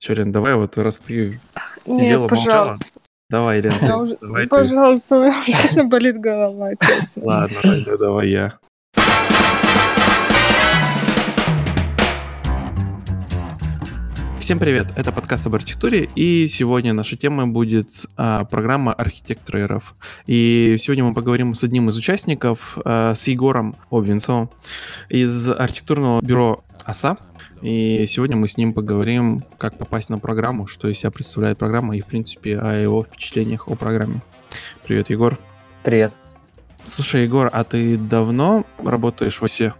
Че, Лен, давай вот раз ты Нет, сидела, молчала. пожалуйста. Давай, Лен, Я ты, уже- давай ты. Пожалуйста, у меня ужасно болит голова, честно. Ладно, тогда давай я. Всем привет, это подкаст об архитектуре, и сегодня наша тема будет а, программа «Архитектор РФ». И сегодня мы поговорим с одним из участников, а, с Егором Обвинцовым из архитектурного бюро ОСА. И сегодня мы с ним поговорим, как попасть на программу, что из себя представляет программа, и, в принципе, о его впечатлениях о программе. Привет, Егор. Привет. Слушай, Егор, а ты давно работаешь в ОСЕ?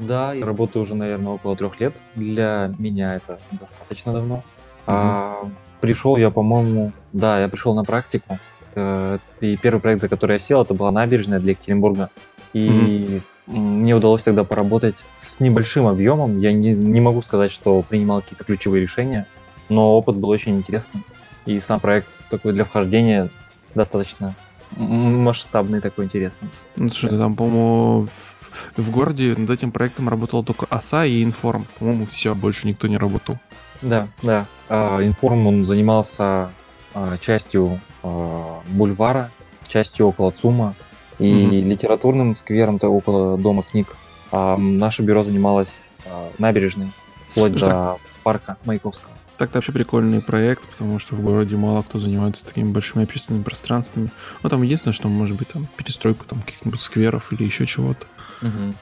Да, я работаю уже, наверное, около трех лет. Для меня это достаточно давно. А, пришел я, по-моему, да, я пришел на практику. Э, И первый проект, за который я сел, это была набережная для Екатеринбурга. И м, мне удалось тогда поработать с небольшим объемом. Я не, не могу сказать, что принимал какие-то ключевые решения, но опыт был очень интересный. И сам проект такой для вхождения достаточно масштабный, такой интересный. Ну, слушай, там, по-моему, в, в городе над этим проектом работал только ОСА и Информ. По-моему, все, больше никто не работал. Да, да. А, Информ он занимался а, частью а, бульвара, частью около ЦУМа и Мгм. литературным сквером-то около Дома книг. А наше бюро занималось а, набережной, вплоть Слушай, до парка Маяковского. Так-то вообще прикольный проект, потому что в городе мало кто занимается такими большими общественными пространствами. Ну, там единственное, что может быть там перестройку там каких-нибудь скверов или еще чего-то.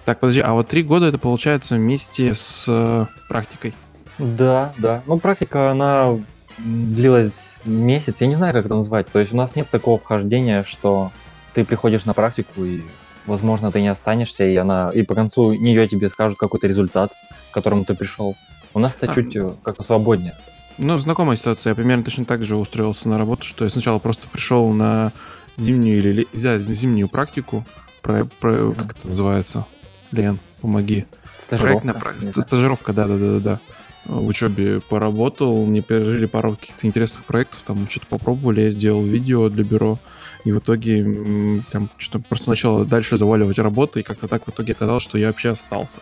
Так, подожди, а вот три года это получается вместе с э, практикой. Да, да. Ну, практика, она длилась месяц, я не знаю, как это назвать. То есть у нас нет такого вхождения, что ты приходишь на практику и, возможно, ты не останешься, и она и по концу нее тебе скажут какой-то результат, к которому ты пришел. У нас это А. чуть э, как-то свободнее. Ну, знакомая ситуация. Я примерно точно так же устроился на работу, что я сначала просто пришел на зимнюю или да, зимнюю практику. Про, про- как это называется? Лен, помоги. Стажировка. Проектная стажировка, да, да, да, да, да. В учебе поработал, мне пережили пару каких-то интересных проектов, там что-то попробовали, я сделал видео для бюро, и в итоге там что-то просто начало дальше заваливать работы, и как-то так в итоге оказалось, что я вообще остался.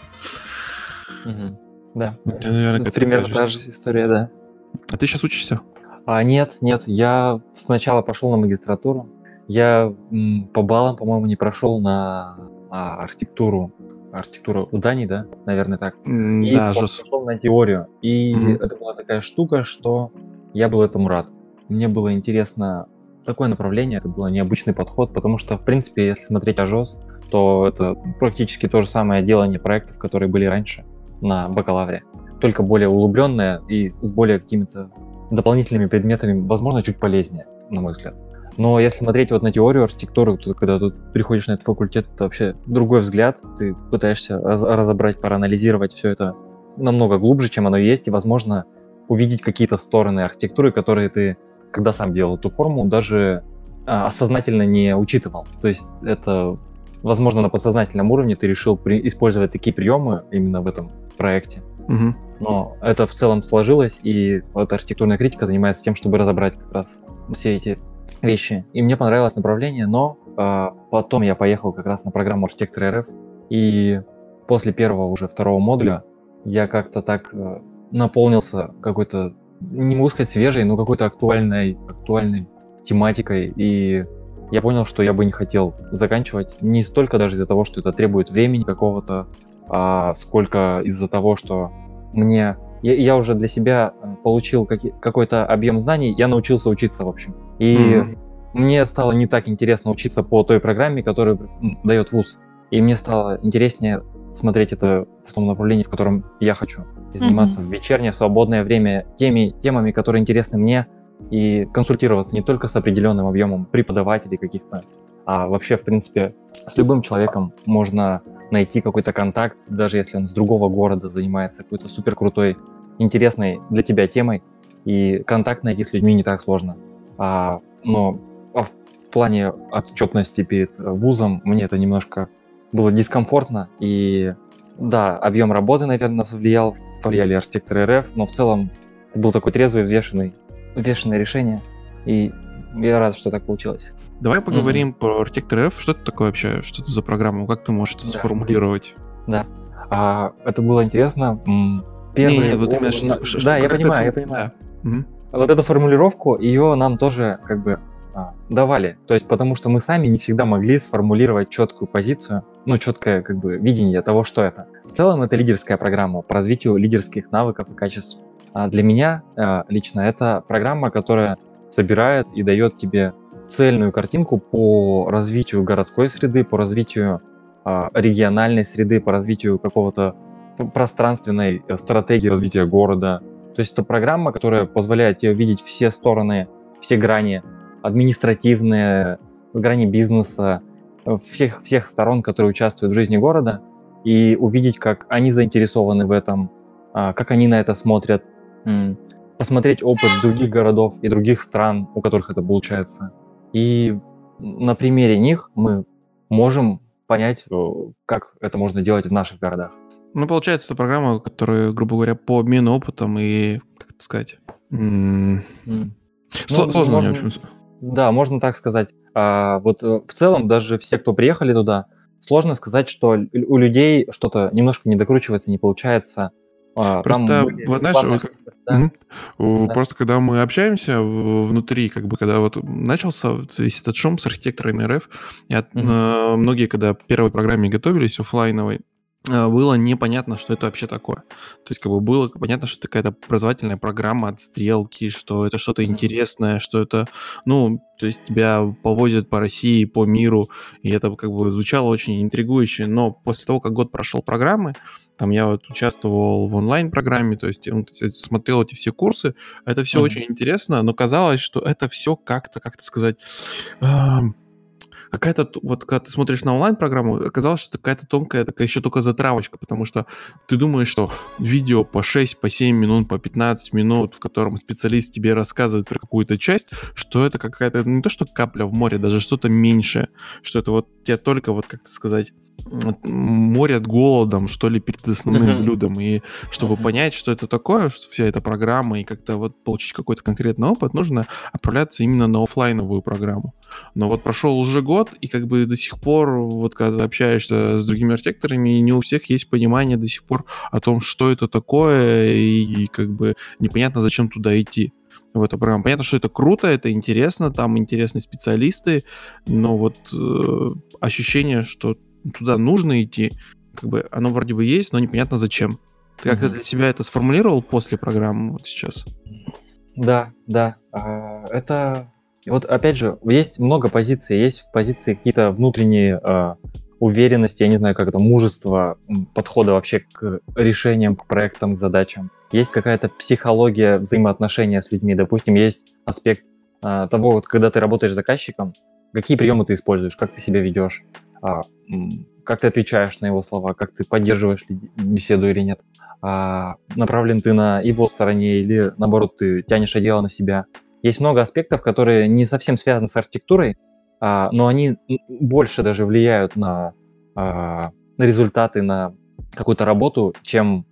Да. Это, наверное, Ну, примерно та же история, да. А ты сейчас учишься? А нет, нет, я сначала пошел на магистратуру. Я м, по баллам, по-моему, не прошел на а, архитектуру. Архитектуру зданий, да, наверное, так. М, И Да, жест. пошел на теорию. И Мгм. это была такая штука, что я был этому рад. Мне было интересно такое направление, это был необычный подход, потому что, в принципе, если смотреть АЖОС, то это практически то же самое делание проектов, которые были раньше на бакалавре. Только более углубленное и с более какими-то дополнительными предметами, возможно, чуть полезнее, на мой взгляд. Но если смотреть вот на теорию архитектуры, то когда ты приходишь на этот факультет, это вообще другой взгляд. Ты пытаешься раз- разобрать, проанализировать все это намного глубже, чем оно есть, и, возможно, увидеть какие-то стороны архитектуры, которые ты, когда сам делал эту форму, даже а, осознательно не учитывал. То есть это, возможно, на подсознательном уровне ты решил при- использовать такие приемы именно в этом проекте. Мгм. Но это в целом сложилось, и вот архитектурная критика занимается тем, чтобы разобрать как раз все эти вещи. И мне понравилось направление, но а, потом я поехал как раз на программу архитектора РФ, и после первого уже второго модуля я как-то так э, наполнился какой-то, не могу сказать свежей, но какой-то актуальной, актуальной тематикой, и я понял, что я бы не хотел заканчивать. Не столько даже из-за того, что это требует времени какого-то, а сколько из-за того, что мне я, я уже для себя э, получил каки- какой-то объем знаний, я научился учиться, в общем. И Мгм. мне стало не так интересно учиться по той программе, которую дает ВУЗ. И мне стало интереснее смотреть это в том направлении, в котором я хочу. И заниматься в вечернее, свободное время теми темами, которые интересны мне, и консультироваться не только с определенным объемом преподавателей каких-то, а вообще, в принципе, с любым человеком можно найти какой-то контакт, даже если он с другого города занимается какой-то супер крутой, интересной для тебя темой, и контакт найти с людьми не так сложно. А, но а в плане отчетности перед э, вузом мне это немножко было дискомфортно, и да, объем работы, наверное, нас влиял, повлияли архитекторы РФ, но в целом это был такой трезвый, взвешенный, взвешенное решение, и я рад, что так получилось. Давай поговорим про архитектор РФ. Что это такое вообще? Что это за программа? Как ты можешь это Да. сформулировать? Да. А, это было интересно. Первый... Не, не, вот именно, что- что- да, я понимаю, я понимаю. да. Мгм. Вот эту формулировку, ее нам тоже как бы а, давали. То есть потому что мы сами не всегда могли сформулировать четкую позицию, ну, четкое как бы видение того, что это. В целом это лидерская программа по развитию лидерских навыков и качеств. А для меня а, лично это программа, которая собирает и дает тебе цельную картинку по развитию городской среды, по развитию а, региональной среды, по развитию какого-то пространственной э, стратегии развития города. То есть это программа, которая позволяет тебе видеть все стороны, все грани, административные, грани бизнеса, э, всех, всех сторон, которые участвуют в жизни города, и увидеть, как они заинтересованы в этом, а, как они на это смотрят, посмотреть опыт других городов и других стран, у которых это получается. И на примере них мы можем понять, э, как это можно делать в наших городах. Ну, получается, это программа, которая, грубо говоря, по обмену опытом и, как это сказать, сло- Ну, сложно мне, в можно- общем. Да, можно так сказать. А, вот э, в целом даже все, кто приехали туда, сложно сказать, что у людей что-то немножко не докручивается, не получается. А, Просто, вот знаешь, вот да. Да. Просто когда мы общаемся внутри, как бы, когда вот начался весь этот шум с архитекторами РФ, я, Мгм. э, многие, когда первой программе готовились, оффлайновой, э, было непонятно, что это вообще такое. То есть, как бы было понятно, что это какая-то образовательная программа от стрелки, что это что-то интересное, что это, ну, то есть тебя повозят по России, по миру, и это как бы звучало очень интригующе. Но после того, как год прошел программы, там я вот участвовал в онлайн-программе, то есть, ну, то есть смотрел эти все курсы, это все Мгм. очень интересно, но казалось, что это все как-то, как-то сказать, какая-то, вот когда ты смотришь на онлайн-программу, оказалось, что какая-то тонкая, такая еще только затравочка, потому что ты думаешь, что видео по 6, по 7 минут, по 15 минут, в котором специалист тебе рассказывает про какую-то часть, что это какая-то, не то что капля в море, даже что-то меньшее, что это вот тебе только, вот как-то сказать, морят голодом, что ли, перед основным блюдом. И чтобы понять, что это такое, что вся эта программа, и как-то вот получить какой-то конкретный опыт, нужно отправляться именно на оффлайновую программу. Но вот прошел уже год, и как бы до сих пор, вот когда общаешься с другими архитекторами, не у всех есть понимание до сих пор о том, что это такое, и, и как бы непонятно, зачем туда идти в эту программу. Понятно, что это круто, это интересно, там интересные специалисты, но вот э, ощущение, что туда нужно идти, как бы оно вроде бы есть, но непонятно зачем. Ты как-то для себя это сформулировал после программы вот сейчас? Да, да. А, Это вот опять же есть много позиций, есть позиции какие-то внутренние а, уверенности, я не знаю, как это мужество, подхода вообще к решениям, к проектам, к задачам. Есть какая-то психология взаимоотношения с людьми. Допустим, есть аспект а, того, вот, когда ты работаешь с заказчиком, какие приемы ты используешь, как ты себя ведешь, а, как ты отвечаешь на его слова, как ты поддерживаешь ли беседу или нет а, направлен ты на его стороне или наоборот ты тянешь одеяло на себя. Есть много аспектов, которые не совсем связаны с архитектурой, а, но они больше даже влияют на, на результаты, на какую-то работу, чем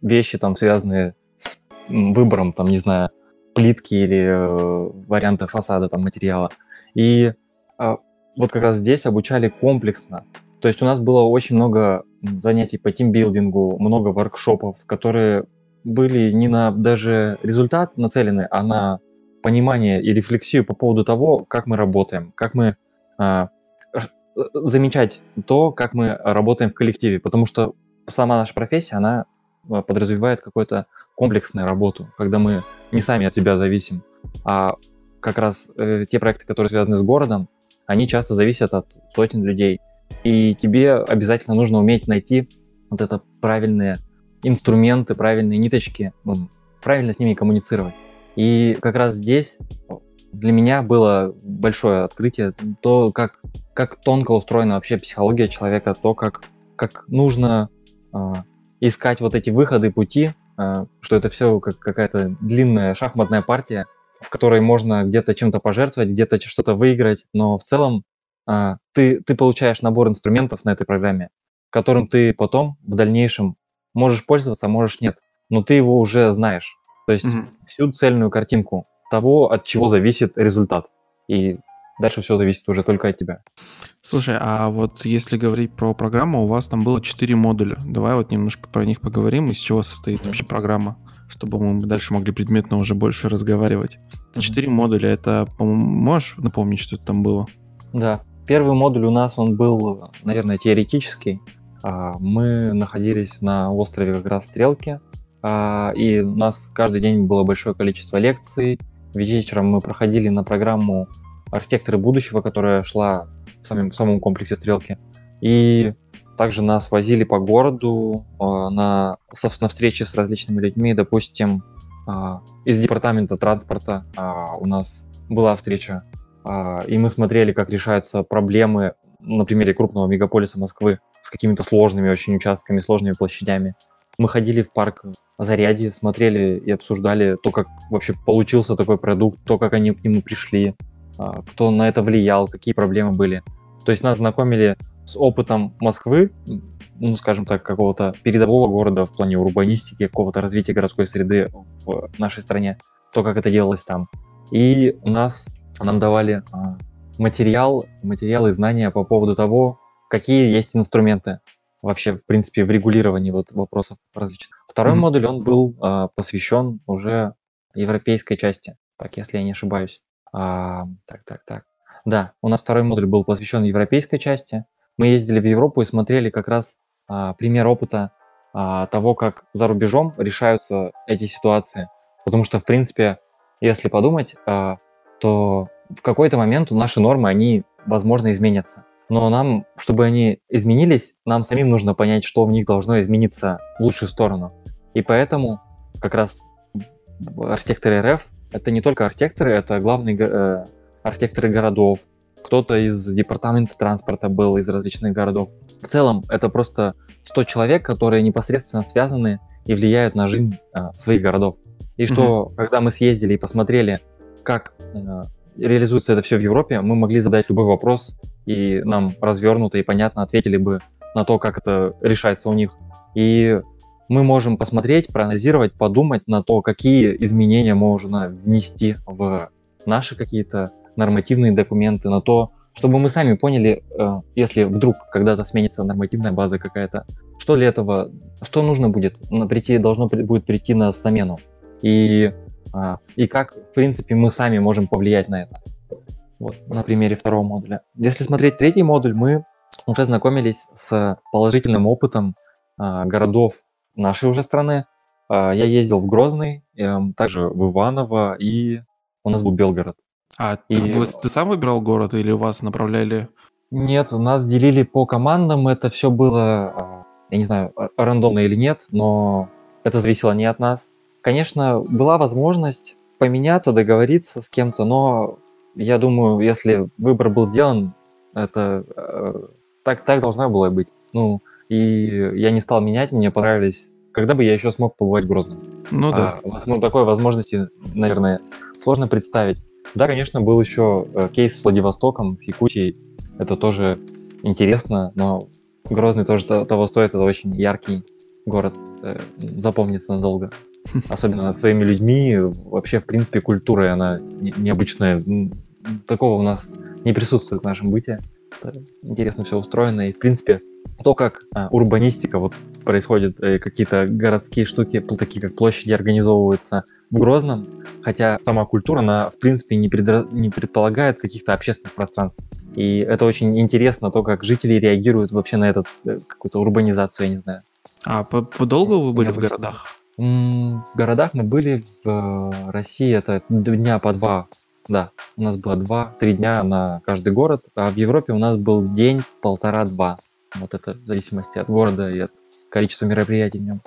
вещи там связанные с выбором, там, не знаю, плитки или э, варианта фасада, там, материала. И вот как раз здесь обучали комплексно. То есть у нас было очень много занятий по тимбилдингу, много воркшопов, которые были не на даже результат нацелены, а на понимание и рефлексию по поводу того, как мы работаем, как мы а, э, замечать то, как мы работаем в коллективе, потому что сама наша профессия, она а, подразумевает какую-то комплексную работу, когда мы не сами от себя зависим, а как раз э, те проекты, которые связаны с городом, они часто зависят от сотен людей. И тебе обязательно нужно уметь найти вот это правильные инструменты, правильные ниточки, м, правильно с ними коммуницировать. И как раз здесь для меня было большое открытие то, как, как тонко устроена вообще психология человека, то, как, как нужно а, искать вот эти выходы, пути, а, что это все как какая-то длинная шахматная партия, в которой можно где-то чем-то пожертвовать, где-то что-то выиграть, но в целом а, ты, ты получаешь набор инструментов на этой программе, которым ты потом в дальнейшем можешь пользоваться, а можешь нет, но ты его уже знаешь. То есть Мгм. всю цельную картинку того, от чего зависит результат. И дальше все зависит уже только от тебя. Слушай, а вот если говорить про программу, у вас там было 4 модуля. Давай вот немножко про них поговорим, из чего состоит вообще программа, чтобы мы дальше могли предметно уже больше разговаривать. Четыре mm-hmm. модуля, это, можешь напомнить, что это там было? Да, первый модуль у нас, он был, наверное, теоретический. А, мы находились на острове как раз Стрелки, а, и у нас каждый день было большое количество лекций. Вечером мы проходили на программу «Архитекторы будущего», которая шла в самом, в самом комплексе Стрелки. И также нас возили по городу а, на, на встречи с различными людьми. Допустим, из департамента транспорта у нас была встреча, и мы смотрели, как решаются проблемы на примере крупного мегаполиса Москвы с какими-то сложными очень участками, сложными площадями. Мы ходили в парк Зарядье, смотрели и обсуждали то, как вообще получился такой продукт, то, как они к нему пришли, кто на это влиял, какие проблемы были. То есть нас знакомили с опытом Москвы, ну, скажем так, какого-то передового города в плане урбанистики, какого-то развития городской среды в нашей стране, то, как это делалось там. И у нас нам давали а, материал, материалы, знания по поводу того, какие есть инструменты вообще, в принципе, в регулировании вот вопросов различных. Второй mm-hmm. модуль, он был а, посвящен уже европейской части, так, если я не ошибаюсь. А, так, так, так. Да, у нас второй модуль был посвящен европейской части. Мы ездили в Европу и смотрели как раз а, пример опыта а, того, как за рубежом решаются эти ситуации. Потому что, в принципе, если подумать, а, то в какой-то момент наши нормы, они, возможно, изменятся но нам, чтобы они изменились, нам самим нужно понять, что в них должно измениться в лучшую сторону. И поэтому как раз архитекторы РФ это не только архитекторы, это главные э, архитекторы городов. Кто-то из департамента транспорта был из различных городов. В целом это просто 100 человек, которые непосредственно связаны и влияют на жизнь э, своих городов. И что, mm-hmm. когда мы съездили и посмотрели, как э, реализуется это все в Европе, мы могли задать любой вопрос, и нам развернуто и понятно ответили бы на то, как это решается у них. И мы можем посмотреть, проанализировать, подумать на то, какие изменения можно внести в наши какие-то нормативные документы, на то, чтобы мы сами поняли, э, если вдруг когда-то сменится нормативная база какая-то, что для этого, что нужно будет, прийти, должно будет прийти на замену. И, а, и как, в принципе, мы сами можем повлиять на это. Вот, на примере второго модуля. Если смотреть третий модуль, мы уже знакомились с положительным опытом а, городов нашей уже страны. А, я ездил в Грозный, э, также в Иваново, и у нас был Белгород. А и... ты, вы, ты сам выбирал город или вас направляли? Нет, нас делили по командам, это все было, а, я не знаю, рандомно или нет, но это зависело не от нас. Конечно, была возможность поменяться, договориться с кем-то, но я думаю, если выбор был сделан, это э, так, так должно было быть. Ну, и я не стал менять, мне понравились. Когда бы я еще смог побывать в Грозном? Ну да. А, ну, такой возможности, наверное, сложно представить. Да, конечно, был еще э, кейс с Владивостоком, с Якутией. Это тоже интересно, но Грозный тоже того стоит. Это очень яркий город, э, запомнится надолго. особенно своими людьми, вообще, в принципе, культурой она необычная. Такого у нас не присутствует в нашем быте. Это интересно все устроено. И, в принципе, то, как а, урбанистика, вот происходит, э, какие-то городские штуки, такие как площади организовываются в Грозном, хотя сама культура, она, в принципе, не, предра... не предполагает каких-то общественных пространств. И это очень интересно, то, как жители реагируют вообще на эту э, какую-то урбанизацию, я не знаю. А подолго вы были в городах? В городах мы были в э, России, это дня по два. Да, у нас было два-три дня на каждый город, а в Европе у нас был день полтора-два. Вот это в зависимости от города и от количества мероприятий в нем.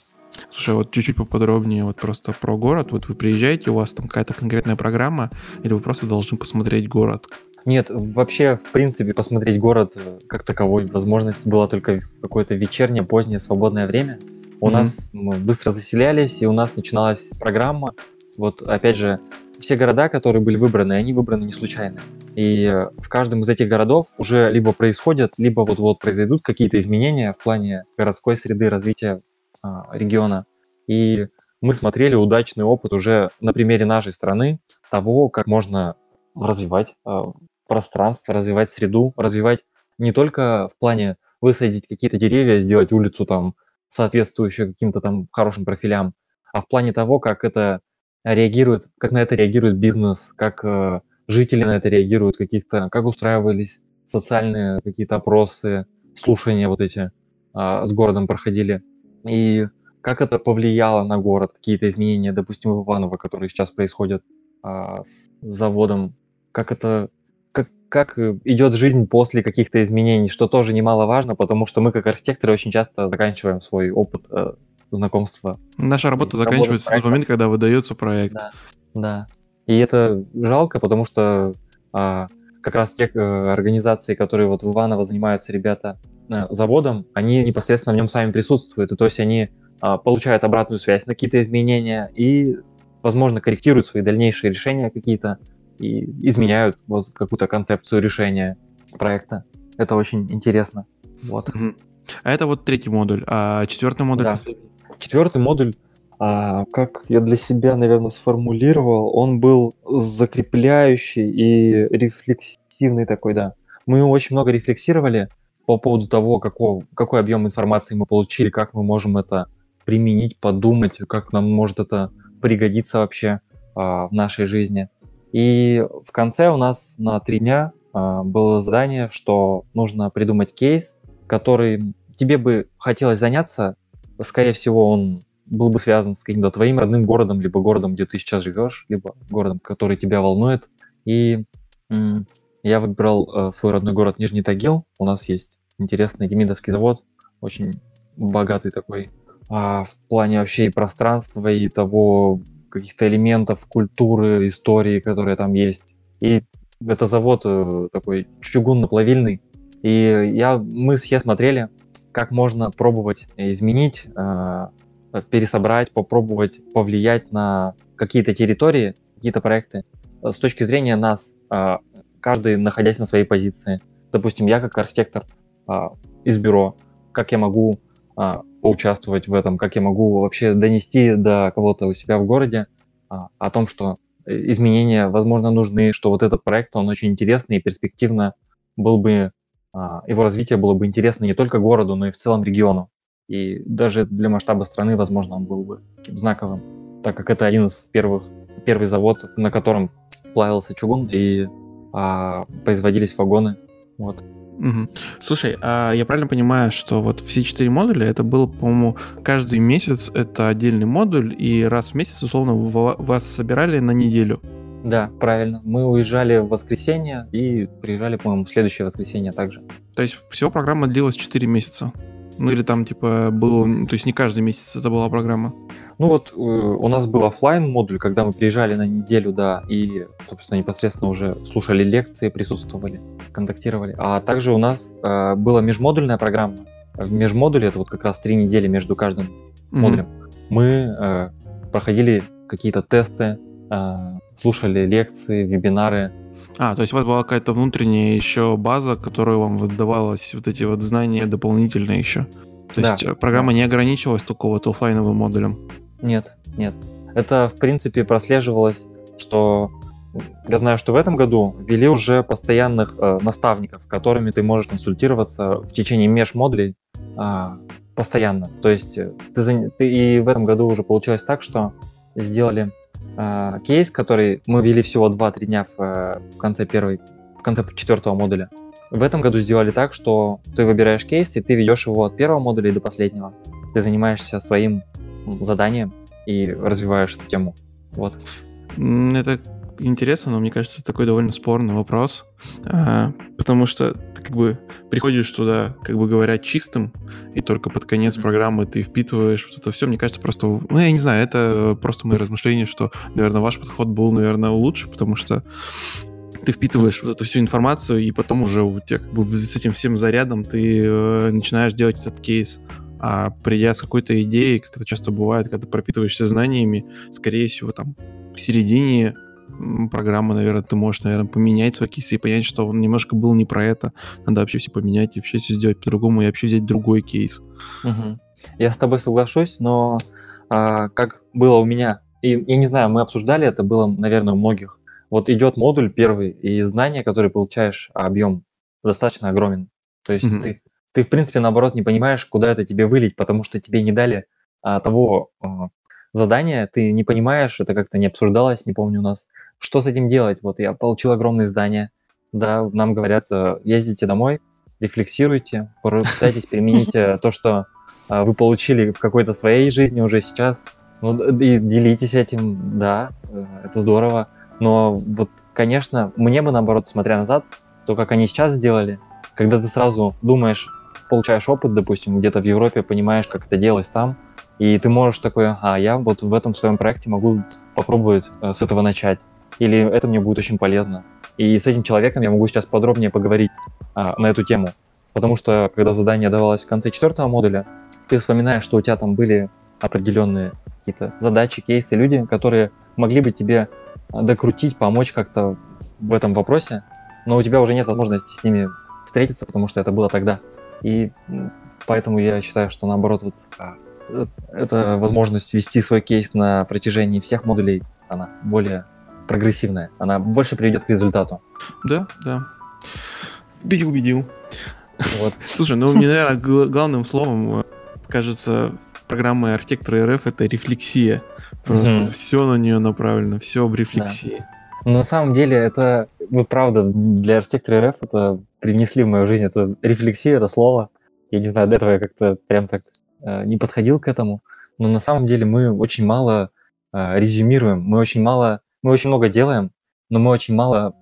Слушай, вот чуть-чуть поподробнее вот просто про город. Вот вы приезжаете, у вас там какая-то конкретная программа, или вы просто должны посмотреть город? Нет, вообще, в принципе, посмотреть город э, как таковой возможность была только в какое-то вечернее, позднее, свободное время. У mm-hmm. нас мы быстро заселялись, и у нас начиналась программа. Вот, опять же, все города, которые были выбраны, они выбраны не случайно. И э, в каждом из этих городов уже либо происходят, либо вот-вот произойдут какие-то изменения в плане городской среды развития а, региона. И мы смотрели удачный опыт уже на примере нашей страны того, как можно развивать а, пространство, развивать среду, развивать не только в плане высадить какие-то деревья, сделать улицу там соответствующую каким-то там хорошим профилям, а в плане того, как это реагирует, как на это реагирует бизнес, как э, жители на это реагируют, каких-то, как устраивались социальные какие-то опросы, слушания вот эти э, с городом проходили. И как это повлияло на город, какие-то изменения, допустим, в Иваново, которые сейчас происходят э, с заводом, как это как, как идет жизнь после каких-то изменений, что тоже немаловажно, потому что мы как архитекторы очень часто заканчиваем свой опыт э, знакомства. Наша работа заканчивается в тот момент, когда выдается проект. Да, да. И это жалко, потому что а, как раз те а, организации, которые вот в Иваново занимаются ребята а, заводом, они непосредственно в нем сами присутствуют. И то есть они а, получают обратную связь на какие-то изменения и, возможно, корректируют свои дальнейшие решения какие-то и изменяют вот, какую-то концепцию решения проекта. Это очень интересно. Вот. А это вот третий модуль, а четвертый модуль да. Четвертый модуль, а, как я для себя, наверное, сформулировал, он был закрепляющий и рефлексивный такой, да. Мы очень много рефлексировали по поводу того, какого, какой объем информации мы получили, как мы можем это применить, подумать, как нам может это пригодиться вообще а, в нашей жизни. И в конце у нас на три дня а, было задание, что нужно придумать кейс, который тебе бы хотелось заняться, скорее всего, он был бы связан с каким-то твоим родным городом, либо городом, где ты сейчас живешь, либо городом, который тебя волнует. И я выбрал э, свой родной город Нижний Тагил. У нас есть интересный Демидовский завод, очень богатый такой а, в плане вообще и пространства, и того каких-то элементов культуры, истории, которые там есть. И это завод э, такой чугунно-плавильный. И я, мы все смотрели, как можно пробовать изменить, э, пересобрать, попробовать повлиять на какие-то территории, какие-то проекты э, с точки зрения нас, э, каждый находясь на своей позиции. Допустим, я как архитектор из бюро, как я могу поучаствовать в этом, как я могу вообще донести до кого-то у себя в городе о том, что изменения, возможно, нужны, что вот этот проект, он очень интересный и перспективно был бы его развитие было бы интересно не только городу, но и в целом региону. И даже для масштаба страны, возможно, он был бы знаковым, так как это один из первых, первый завод, на котором плавился чугун и а, производились вагоны. Вот. Угу. Слушай, а я правильно понимаю, что вот все четыре модуля, это было, по-моему, каждый месяц это отдельный модуль, и раз в месяц, условно, вас собирали на неделю? Да, правильно. Мы уезжали в воскресенье и приезжали, по-моему, в следующее воскресенье также. То есть всего программа длилась 4 месяца? Ну или там типа было, то есть не каждый месяц это была программа? Ну вот э, у нас был офлайн модуль, когда мы приезжали на неделю, да, и, собственно, непосредственно уже слушали лекции, присутствовали, контактировали. А также у нас э, была межмодульная программа. В межмодуле это вот как раз три недели между каждым mm-hmm. модулем. Мы э, проходили какие-то тесты, э, слушали лекции, вебинары. А, то есть у вас была какая-то внутренняя еще база, которая вам выдавалась, вот эти вот знания дополнительные еще? То да, есть э, программа да. не ограничивалась только вот офлайновым модулем? Нет, нет. Это, в принципе, прослеживалось, что я знаю, что в этом году ввели уже постоянных э, наставников, которыми ты можешь консультироваться в течение межмодулей э, постоянно. То есть э, ты, ты и в этом году уже получилось так, что сделали э, кейс, который мы ввели всего 2-3 дня в, э, в конце первой, в конце четвертого модуля. В этом году сделали так, что ты выбираешь кейс, и ты ведешь его от первого модуля до последнего. Ты занимаешься своим заданием и развиваешь эту тему. Вот. Это интересно, но мне кажется, это такой довольно спорный вопрос, а, потому что ты как бы приходишь туда, как бы говоря, чистым, и только под конец программы ты впитываешь вот это все. Мне кажется, просто, ну, я не знаю, это просто мои размышления, что, наверное, ваш подход был, наверное, лучше, потому что ты впитываешь вот эту всю информацию, и потом уже у тебя как бы с этим всем зарядом ты э, начинаешь делать этот кейс. А придя с какой-то идеей, как это часто бывает, когда ты пропитываешься знаниями, скорее всего, там в середине программы, наверное, ты можешь, наверное, поменять свой кейс и понять, что он немножко был не про это. Надо вообще все поменять и вообще все сделать по-другому и вообще взять другой кейс. Угу. Я с тобой соглашусь, но а, как было у меня, и я не знаю, мы обсуждали это, было, наверное, у многих вот идет модуль первый, и знания, которые получаешь, объем достаточно огромен. То есть Мгм. ты, ты, в принципе, наоборот, не понимаешь, куда это тебе вылить, потому что тебе не дали а, того а, задания, ты не понимаешь, это как-то не обсуждалось, не помню у нас, что с этим делать. Вот я получил огромные здания, да, нам говорят, э, ездите домой, рефлексируйте, пытайтесь применить э, то, что а, вы получили в какой-то своей жизни уже сейчас, ну, и делитесь этим, да, э, это здорово. Но вот, конечно, мне бы наоборот, смотря назад, то, как они сейчас сделали, когда ты сразу думаешь, получаешь опыт, допустим, где-то в Европе, понимаешь, как это делалось там, и ты можешь такой, а я вот в этом своем проекте могу попробовать э, с этого начать, или это мне будет очень полезно. И с этим человеком я могу сейчас подробнее поговорить а, на эту тему. Потому что, когда задание давалось в конце четвертого модуля, ты вспоминаешь, что у тебя там были определенные какие-то задачи, кейсы, люди, которые могли бы тебе а, докрутить, помочь как-то в этом вопросе, но у тебя уже нет возможности с ними встретиться, потому что это было тогда. И поэтому я считаю, что наоборот, вот а, э, эта возможность вести свой кейс на протяжении всех модулей, она более прогрессивная, она больше приведет к результату. Да, да. Убедил, убедил. Вот. Слушай, ну мне, наверное, гла- главным словом э, кажется программы архитектора РФ это рефлексия. Просто Мгм. все на нее направлено, все об рефлексии. Но на самом деле это, вот правда, для архитектора РФ это привнесли в мою жизнь, это рефлексия, это слово. Я не знаю, до этого я как-то прям так э, не подходил к этому. Но на самом деле мы очень мало э, резюмируем, мы очень мало, мы очень много делаем, но мы очень мало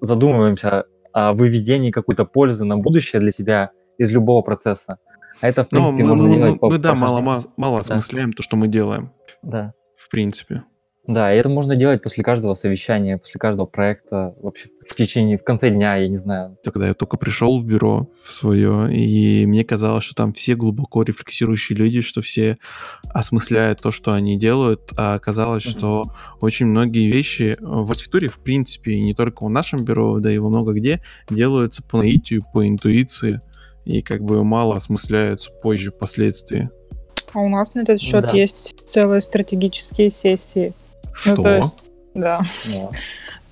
задумываемся о выведении какой-то пользы на будущее для себя из любого процесса. А это, в Ну, принципе, мы, можно мы- делать мы- по мы, да, мало, мало, мало осмысляем то, что мы делаем, Да. в принципе. Да, и это можно делать после каждого совещания, после каждого проекта, вообще в течение, в конце дня, я не знаю. Когда я только пришел в бюро в свое, и мне казалось, что там все глубоко рефлексирующие люди, что все осмысляют то, что они делают, а оказалось, Мгм. что очень многие вещи в архитектуре, в принципе, и не только в нашем бюро, да и во много где, делаются по наитию, по интуиции, и как бы мало осмысляются позже впоследствии. А у нас на этот счет Да. есть целые стратегические сессии. Что? Ну, то есть, да. Ну,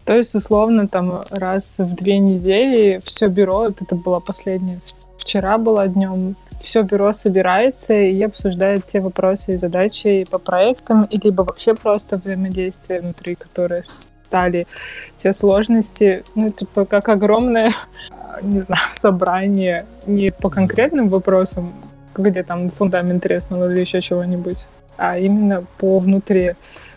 То есть, условно, там раз в две недели все бюро, вот это было последнее, вчера было днем, все бюро собирается и обсуждает те вопросы и задачи по проектам, и либо вообще просто взаимодействие внутри, которые стали те сложности, ну, типа, как огромное, не знаю, собрание не по конкретным вопросам, где там фундамент треснул или еще чего-нибудь, а именно по внутри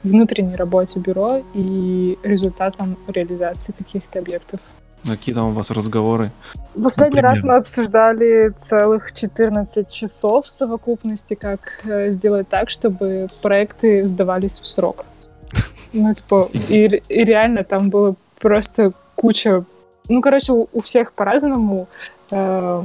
внутренней работе бюро и результатам реализации каких-то объектов. Какие там у вас разговоры? Последний Например? раз мы обсуждали целых 14 часов в совокупности, как э, сделать так, чтобы проекты сдавались в срок. Ну, типа, и, и реально там было просто куча... Ну, короче, у, у всех по-разному. Э,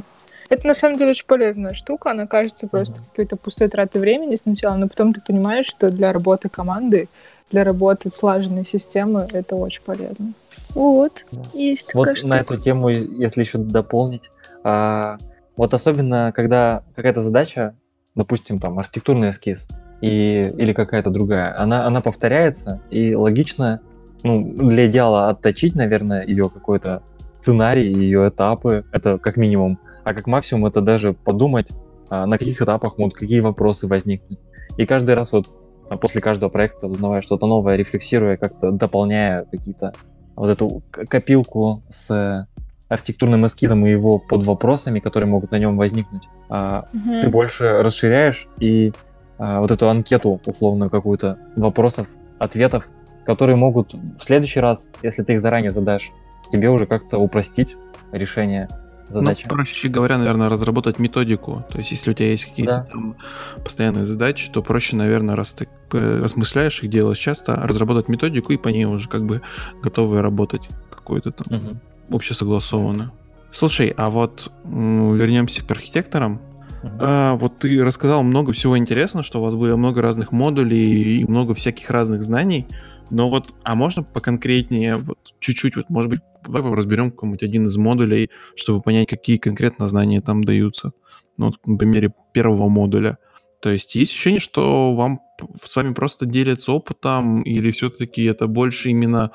Это на самом деле очень полезная штука. Она кажется просто какой-то пустой тратой времени сначала, но потом ты понимаешь, что для работы команды, для работы слаженной системы это очень полезно. Вот. Да. Есть Вот такая на штука. эту тему, если еще дополнить, а, вот особенно, когда какая-то задача, допустим, там, архитектурный эскиз и, или какая-то другая, она, она повторяется, и логично, ну, для идеала отточить, наверное, ее какой-то сценарий, ее этапы, это как минимум, а как максимум это даже подумать, а, на каких этапах могут какие вопросы возникнуть. И каждый раз вот а, после каждого проекта узнавая что-то новое, рефлексируя, как-то дополняя какие-то вот эту копилку с архитектурным эскизом и его под вопросами, которые могут на нем возникнуть, а, Мгм. ты больше расширяешь и а, вот эту анкету условную какую-то вопросов, ответов, которые могут в следующий раз, если ты их заранее задашь, тебе уже как-то упростить решение задачи. Ну, проще говоря, наверное, разработать методику. То есть, если у тебя есть какие-то Да. там постоянные задачи, то проще, наверное, раз ты э, осмысляешь их, делаешь часто, разработать методику и по ней уже как бы готовы работать какой-то там Мгм. общесогласованно. Слушай, а вот вернемся к архитекторам. Мгм. А, вот ты рассказал много всего интересного, что у вас было много разных модулей и много всяких разных знаний. Но вот, а можно поконкретнее, вот чуть-чуть, вот, может быть, разберем какой-нибудь один из модулей, чтобы понять, какие конкретно знания там даются. Ну, вот на примере первого модуля. То есть есть ощущение, что вам с вами просто делятся опытом, или все-таки это больше именно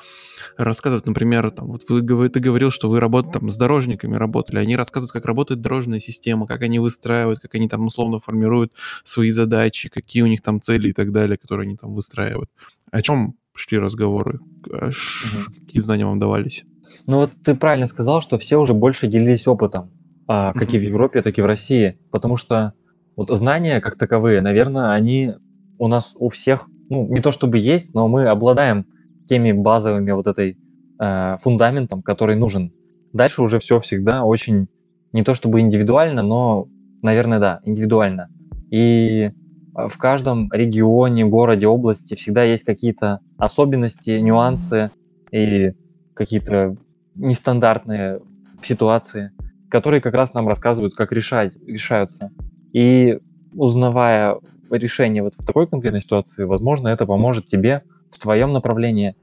рассказывают, например, там, вот вы, ты говорил, что вы работали там с дорожниками работали, они рассказывают, как работает дорожная система, как они выстраивают, как они там условно формируют свои задачи, какие у них там цели и так далее, которые они там выстраивают. О чем шли разговоры? Угу. Какие знания вам давались? Ну вот ты правильно сказал, что все уже больше делились опытом, а, как и в Европе, так и в России, потому что вот знания как таковые, наверное, они у нас у всех, ну, не то чтобы есть, но мы обладаем теми базовыми вот этой э, фундаментом, который нужен. Дальше уже все всегда очень не то чтобы индивидуально, но, наверное, да, индивидуально. И в каждом регионе, городе, области всегда есть какие-то особенности, нюансы и какие-то нестандартные ситуации, которые как раз нам рассказывают, как решать, решаются. И узнавая решение вот в такой конкретной ситуации, возможно, это поможет тебе в твоем направлении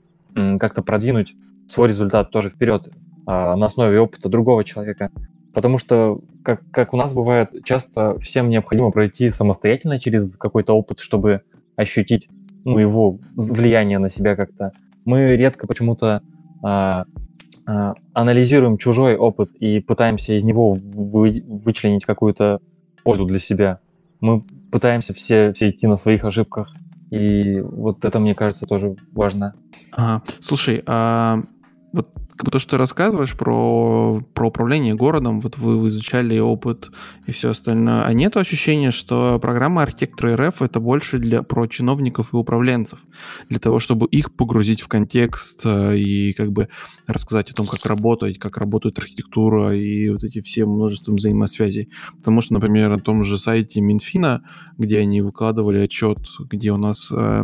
как-то продвинуть свой результат тоже вперед а, на основе опыта другого человека. Потому что, как, как у нас бывает, часто всем необходимо пройти самостоятельно через какой-то опыт, чтобы ощутить ну, его влияние на себя как-то. Мы редко почему-то а, а, анализируем чужой опыт и пытаемся из него вы, вычленить какую-то пользу для себя. Мы пытаемся все, все идти на своих ошибках. И вот это, мне кажется, тоже важно. А, слушай, а вот как бы то, что ты рассказываешь про, про управление городом, вот вы изучали опыт и все остальное, а нет ощущения, что программа архитектора РФ это больше для про чиновников и управленцев, для того, чтобы их погрузить в контекст э, и как бы рассказать о том, как работать, как работает архитектура и вот эти все множество взаимосвязей. Потому что, например, на том же сайте Минфина, где они выкладывали отчет, где у нас э,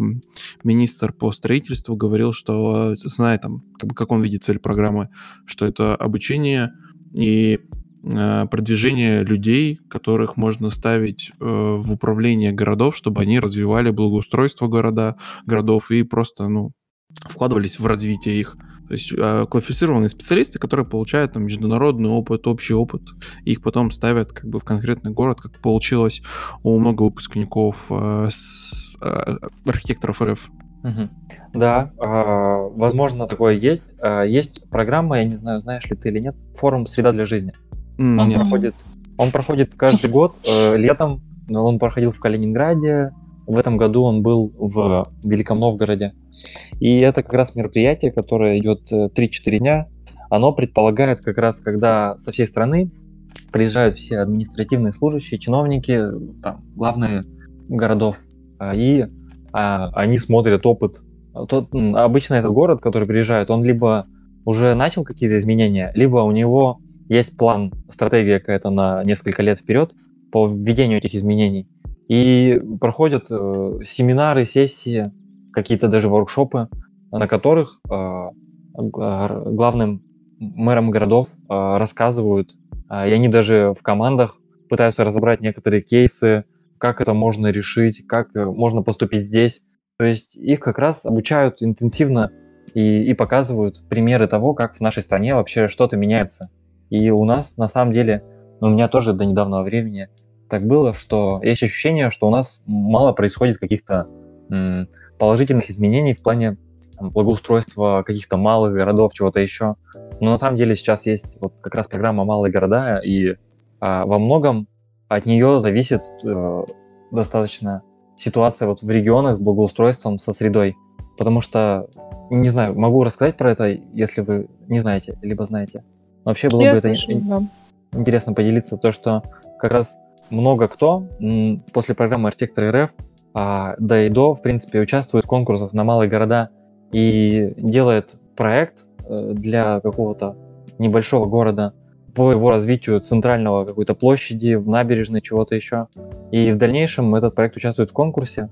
министр по строительству говорил, что знает там, как бы как он видит цель программы, что это обучение и э, продвижение людей, которых можно ставить э, в управление городов, чтобы они развивали благоустройство города, городов и просто, ну, вкладывались в развитие их. То есть э, квалифицированные специалисты, которые получают там международный опыт, общий опыт, их потом ставят как бы в конкретный город, как получилось у много выпускников э, с, э, архитекторов РФ. Да, э, возможно, такое есть. Э, есть программа, я не знаю, знаешь ли ты или нет, форум «Среда для жизни». Mm, он, проходит, он проходит каждый год э, летом. Он проходил в Калининграде. В этом году он был в Великом Новгороде. И это как раз мероприятие, которое идет 3-4 дня. Оно предполагает как раз, когда со всей страны приезжают все административные служащие, чиновники, там, главные городов, и а, они смотрят опыт. Тот, обычно этот город, который приезжает, он либо уже начал какие-то изменения, либо у него есть план, стратегия какая-то на несколько лет вперед по введению этих изменений. И проходят э, семинары, сессии, какие-то даже воркшопы, на которых э, главным мэрам городов э, рассказывают, э, и они даже в командах пытаются разобрать некоторые кейсы, как это можно решить, как э, можно поступить здесь. То есть их как раз обучают интенсивно и, и показывают примеры того, как в нашей стране вообще что-то меняется. И у нас на самом деле, ну, у меня тоже до недавнего времени так было, что есть ощущение, что у нас мало происходит каких-то положительных изменений в плане там, благоустройства каких-то малых городов, чего-то еще. Но на самом деле сейчас есть вот как раз программа «Малые города», и а, во многом от нее зависит э, достаточно ситуация вот в регионах с благоустройством, со средой. Потому что, не знаю, могу рассказать про это, если вы не знаете, либо знаете. Но вообще было Я бы слышу, это да. интересно поделиться, то, что как раз много кто после программы Архитектор РФ, а, да и до, в принципе, участвует в конкурсах на малые города и делает проект э, для какого-то небольшого города, по его развитию центрального какой-то площади, в набережной, чего-то еще. И в дальнейшем этот проект участвует в конкурсе.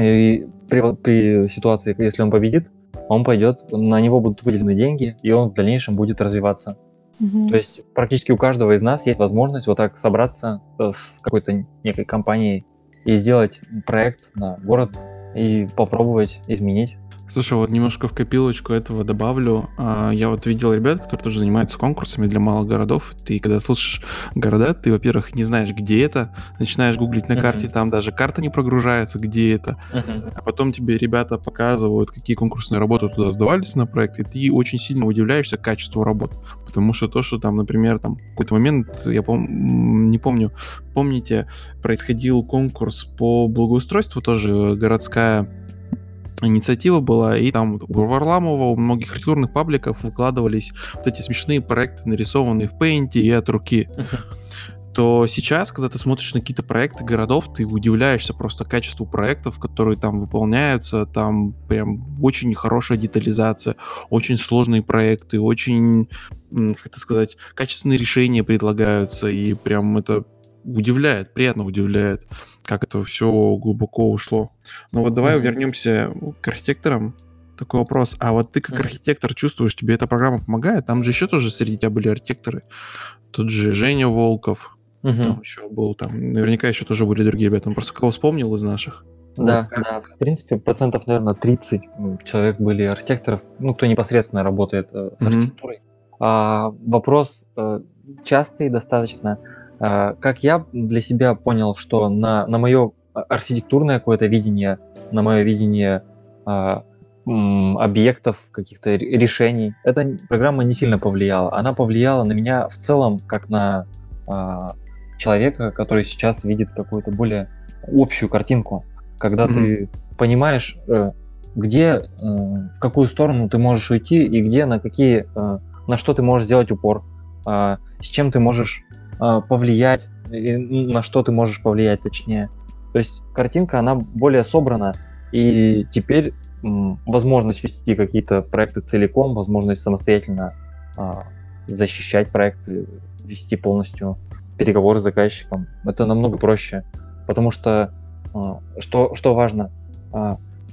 И при, при ситуации, если он победит, он пойдет, на него будут выделены деньги, и он в дальнейшем будет развиваться. Угу. То есть практически у каждого из нас есть возможность вот так собраться с какой-то некой компанией и сделать проект на город и попробовать изменить Слушай, вот немножко в копилочку этого добавлю. А, я вот видел ребят, которые тоже занимаются конкурсами для малых городов. Ты когда слышишь города, ты, во-первых, не знаешь, где это, начинаешь гуглить на карте, uh-huh. там даже карта не прогружается, где это. Uh-huh. А потом тебе ребята показывают, какие конкурсные работы туда сдавались на проект, и ты очень сильно удивляешься качеству работ. Потому что то, что там, например, там какой-то момент, я пом- не помню, помните, происходил конкурс по благоустройству тоже городская инициатива была, и там у Варламова, у многих архитектурных пабликов выкладывались вот эти смешные проекты, нарисованные в Paint и от руки. то сейчас, когда ты смотришь на какие-то проекты городов, ты удивляешься просто качеству проектов, которые там выполняются, там прям очень хорошая детализация, очень сложные проекты, очень, как это сказать, качественные решения предлагаются, и прям это удивляет, приятно удивляет как это все глубоко ушло. Но вот давай mm-hmm. вернемся к архитекторам. Такой вопрос. А вот ты как mm-hmm. архитектор чувствуешь, тебе эта программа помогает? Там же еще тоже среди тебя были архитекторы. Тут же Женя Волков. Mm-hmm. Там еще был, там наверняка еще тоже были другие ребята. Он просто кого вспомнил из наших. Да, вот. да. В принципе, процентов, наверное, 30 человек были архитекторов, ну, кто непосредственно работает э, с mm-hmm. архитектурой. А, вопрос э, частый достаточно. А, как я для себя понял, что на, на мое архитектурное какое-то видение, на мое видение а, объектов, каких-то решений, эта программа не сильно повлияла. Она повлияла на меня в целом, как на а, человека, который сейчас видит какую-то более общую картинку. Когда mm-hmm. ты понимаешь, э, где, э, в какую сторону ты можешь уйти и где, на какие, э, на что ты можешь сделать упор, с чем ты можешь повлиять, на что ты можешь повлиять, точнее. То есть картинка, она более собрана, и теперь возможность вести какие-то проекты целиком, возможность самостоятельно а, защищать проекты, вести полностью переговоры с заказчиком, это намного проще. Потому что, а, что, что важно,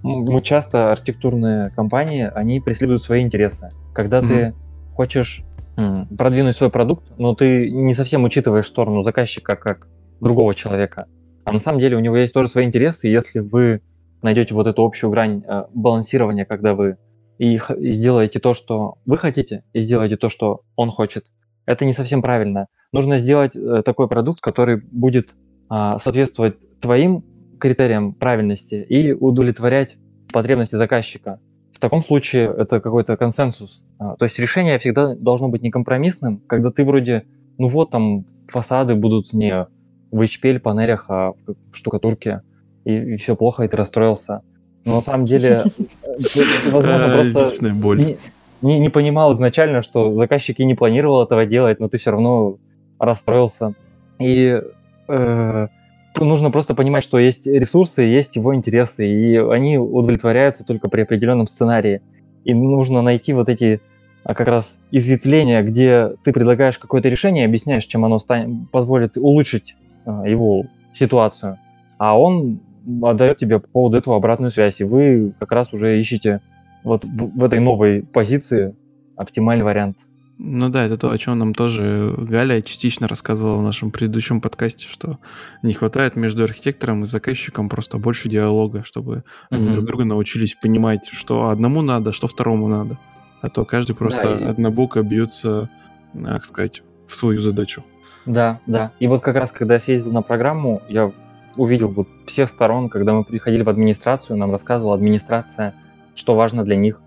мы часто, архитектурные компании, они преследуют свои интересы. Когда mm-hmm. ты хочешь продвинуть свой продукт, но ты не совсем учитываешь сторону заказчика как другого человека. А на самом деле у него есть тоже свои интересы, и если вы найдете вот эту общую грань э, балансирования, когда вы и, сделаете то, что вы хотите, и сделаете то, что он хочет, это не совсем правильно. Нужно сделать э, такой продукт, который будет э, соответствовать твоим критериям правильности и удовлетворять потребности заказчика. В таком случае это какой-то консенсус. А, то есть решение всегда должно быть некомпромиссным, когда ты вроде, ну вот там фасады будут не в HPL панелях, а в штукатурке, и, и все плохо, и ты расстроился. Но на самом деле, э, возможно, просто не, не, не понимал изначально, что заказчик и не планировал этого делать, но ты все равно расстроился. И э, нужно просто понимать, что есть ресурсы, есть его интересы, и они удовлетворяются только при определенном сценарии. И нужно найти вот эти а, как раз изветвления, где ты предлагаешь какое-то решение, объясняешь, чем оно станет, позволит улучшить а, его ситуацию, а он отдает тебе по поводу этого обратную связь, и вы как раз уже ищете вот в, в этой новой позиции оптимальный вариант. Ну да, это то, о чем нам тоже Галя частично рассказывала в нашем предыдущем подкасте, что не хватает между архитектором и заказчиком просто больше диалога, чтобы mm-hmm. они друг друга научились понимать, что одному надо, что второму надо. А то каждый просто да, и... однобоко бьется, так сказать, в свою задачу. Да, да. И вот как раз, когда я съездил на программу, я увидел вот всех сторон, когда мы приходили в администрацию, нам рассказывала администрация, что важно для них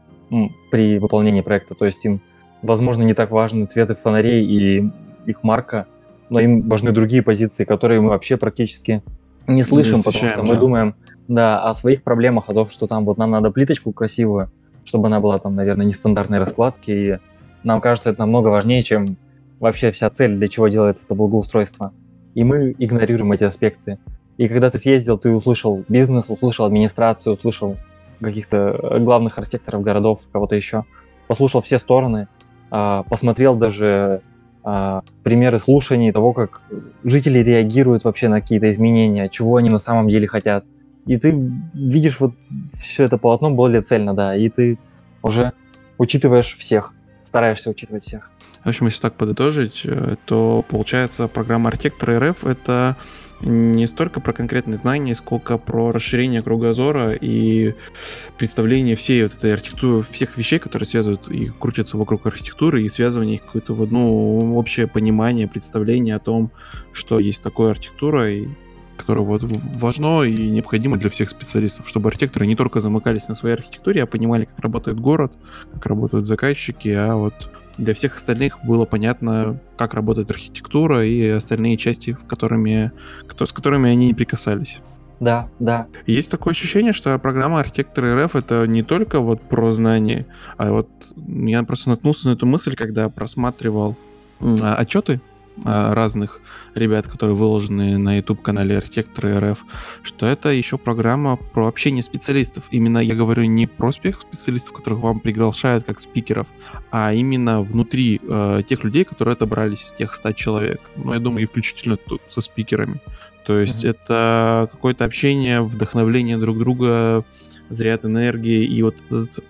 при выполнении проекта. То есть им возможно, не так важны цветы фонарей и их марка, но им важны другие позиции, которые мы вообще практически не слышим, не потому что мы да. думаем да, о своих проблемах, о том, что там вот нам надо плиточку красивую, чтобы она была там, наверное, нестандартной раскладки, и нам кажется, это намного важнее, чем вообще вся цель, для чего делается это благоустройство. И мы игнорируем эти аспекты. И когда ты съездил, ты услышал бизнес, услышал администрацию, услышал каких-то главных архитекторов городов, кого-то еще, послушал все стороны, посмотрел даже а, примеры слушаний того, как жители реагируют вообще на какие-то изменения, чего они на самом деле хотят. И ты видишь вот все это полотно более цельно, да, и ты уже учитываешь всех стараешься учитывать всех. В общем, если так подытожить, э, то получается программа архитектора РФ это не столько про конкретные знания, сколько про расширение кругозора и представление всей вот этой архитектуры, всех вещей, которые связывают и крутятся вокруг архитектуры, и связывание их какое-то в одно общее понимание, представление о том, что есть такое архитектура, и которое вот важно и необходимо для всех специалистов, чтобы архитекторы не только замыкались на своей архитектуре, а понимали, как работает город, как работают заказчики, а вот для всех остальных было понятно, как работает архитектура и остальные части, которыми, с которыми они не прикасались. Да, да. Есть такое ощущение, что программа архитектора РФ это не только вот про знания, а вот я просто наткнулся на эту мысль, когда просматривал отчеты а, разных ребят, которые выложены на YouTube-канале Архитекторы РФ, что это еще программа про общение специалистов. Именно я говорю не про всех специалистов, которых вам приглашают как спикеров, а именно внутри э, тех людей, которые отобрались, тех 100 человек. Ну, я думаю, и включительно тут со спикерами. То есть mm-hmm. это какое-то общение, вдохновление друг друга, заряд энергии и вот этот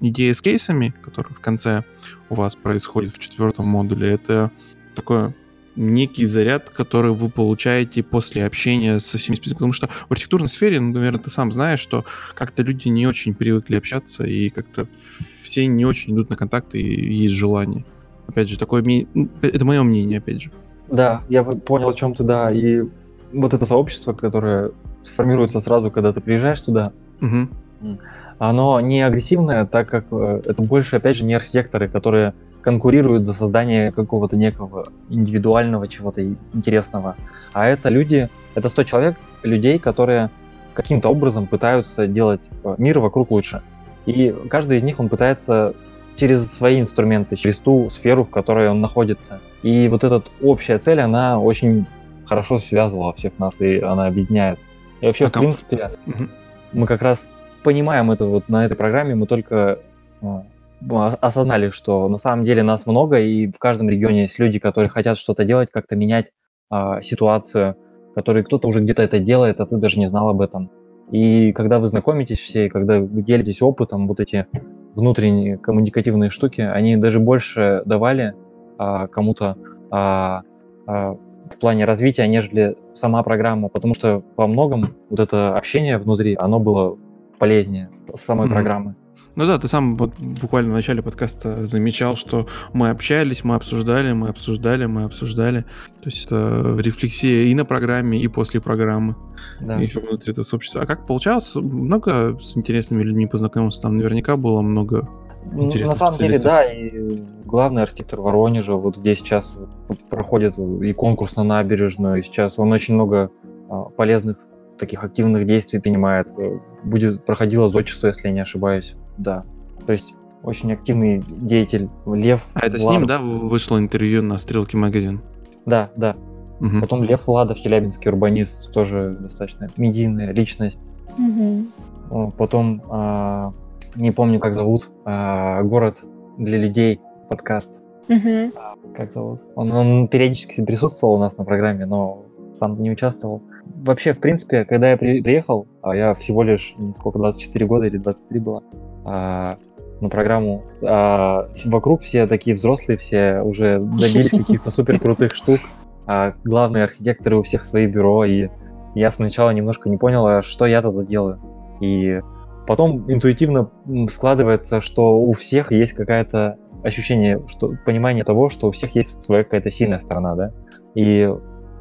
идея с кейсами, которая в конце у вас происходит в четвертом модуле, это такой некий заряд, который вы получаете после общения со всеми специалистами. Потому что в архитектурной сфере, ну, наверное, ты сам знаешь, что как-то люди не очень привыкли общаться, и как-то все не очень идут на контакты, и есть желание. Опять же, такое это мое мнение, опять же. Да, я понял, о чем ты, да. И вот это сообщество, которое сформируется сразу, когда ты приезжаешь туда, угу. оно не агрессивное, так как э, это больше, опять же, не архитекторы, которые конкурируют за создание какого-то некого индивидуального чего-то интересного. А это люди, это 100 человек, людей, которые каким-то образом пытаются делать э, мир вокруг лучше. И каждый из них, он пытается через свои инструменты, через ту сферу, в которой он находится. И вот эта общая цель, она очень хорошо связывала всех нас, и она объединяет. И вообще, а в принципе, угу. мы как раз понимаем это вот на этой программе, мы только э, осознали, что на самом деле нас много, и в каждом регионе есть люди, которые хотят что-то делать, как-то менять а, ситуацию, которые кто-то уже где-то это делает, а ты даже не знал об этом. И когда вы знакомитесь все, и когда вы делитесь опытом, вот эти внутренние коммуникативные штуки, они даже больше давали а, кому-то а, а, в плане развития, нежели сама программа, потому что во многом вот это общение внутри, оно было полезнее самой mm-hmm. программы. Ну да, ты сам вот буквально в начале подкаста замечал, что мы общались, мы обсуждали, мы обсуждали, мы обсуждали. То есть это рефлексия и на программе, и после программы. Да. И еще внутри этого сообщества. А как получалось? Много с интересными людьми познакомился? Там наверняка было много ну, интересных На самом деле, да, и главный архитектор Воронежа, вот где сейчас проходит и конкурс на набережную, и сейчас он очень много а, полезных таких активных действий принимает. Будет проходило зодчество, если я не ошибаюсь да. То есть очень активный деятель Лев. А это Владов. с ним, да, вышло интервью на Стрелке магазин? Да, да. Угу. Потом Лев Владов, челябинский урбанист, тоже достаточно медийная личность. Угу. Потом, а, не помню, как зовут, а, город для людей, подкаст. Угу. Как зовут? Он, он периодически присутствовал у нас на программе, но сам не участвовал. Вообще, в принципе, когда я приехал, а я всего лишь, сколько, 24 года или 23 было, а, на программу. А, вокруг все такие взрослые, все уже добились каких-то супер крутых штук. А главные архитекторы у всех свои бюро, и я сначала немножко не понял, а что я тут делаю. И потом интуитивно складывается, что у всех есть какая-то ощущение, что понимание того, что у всех есть своя какая-то сильная сторона, да, и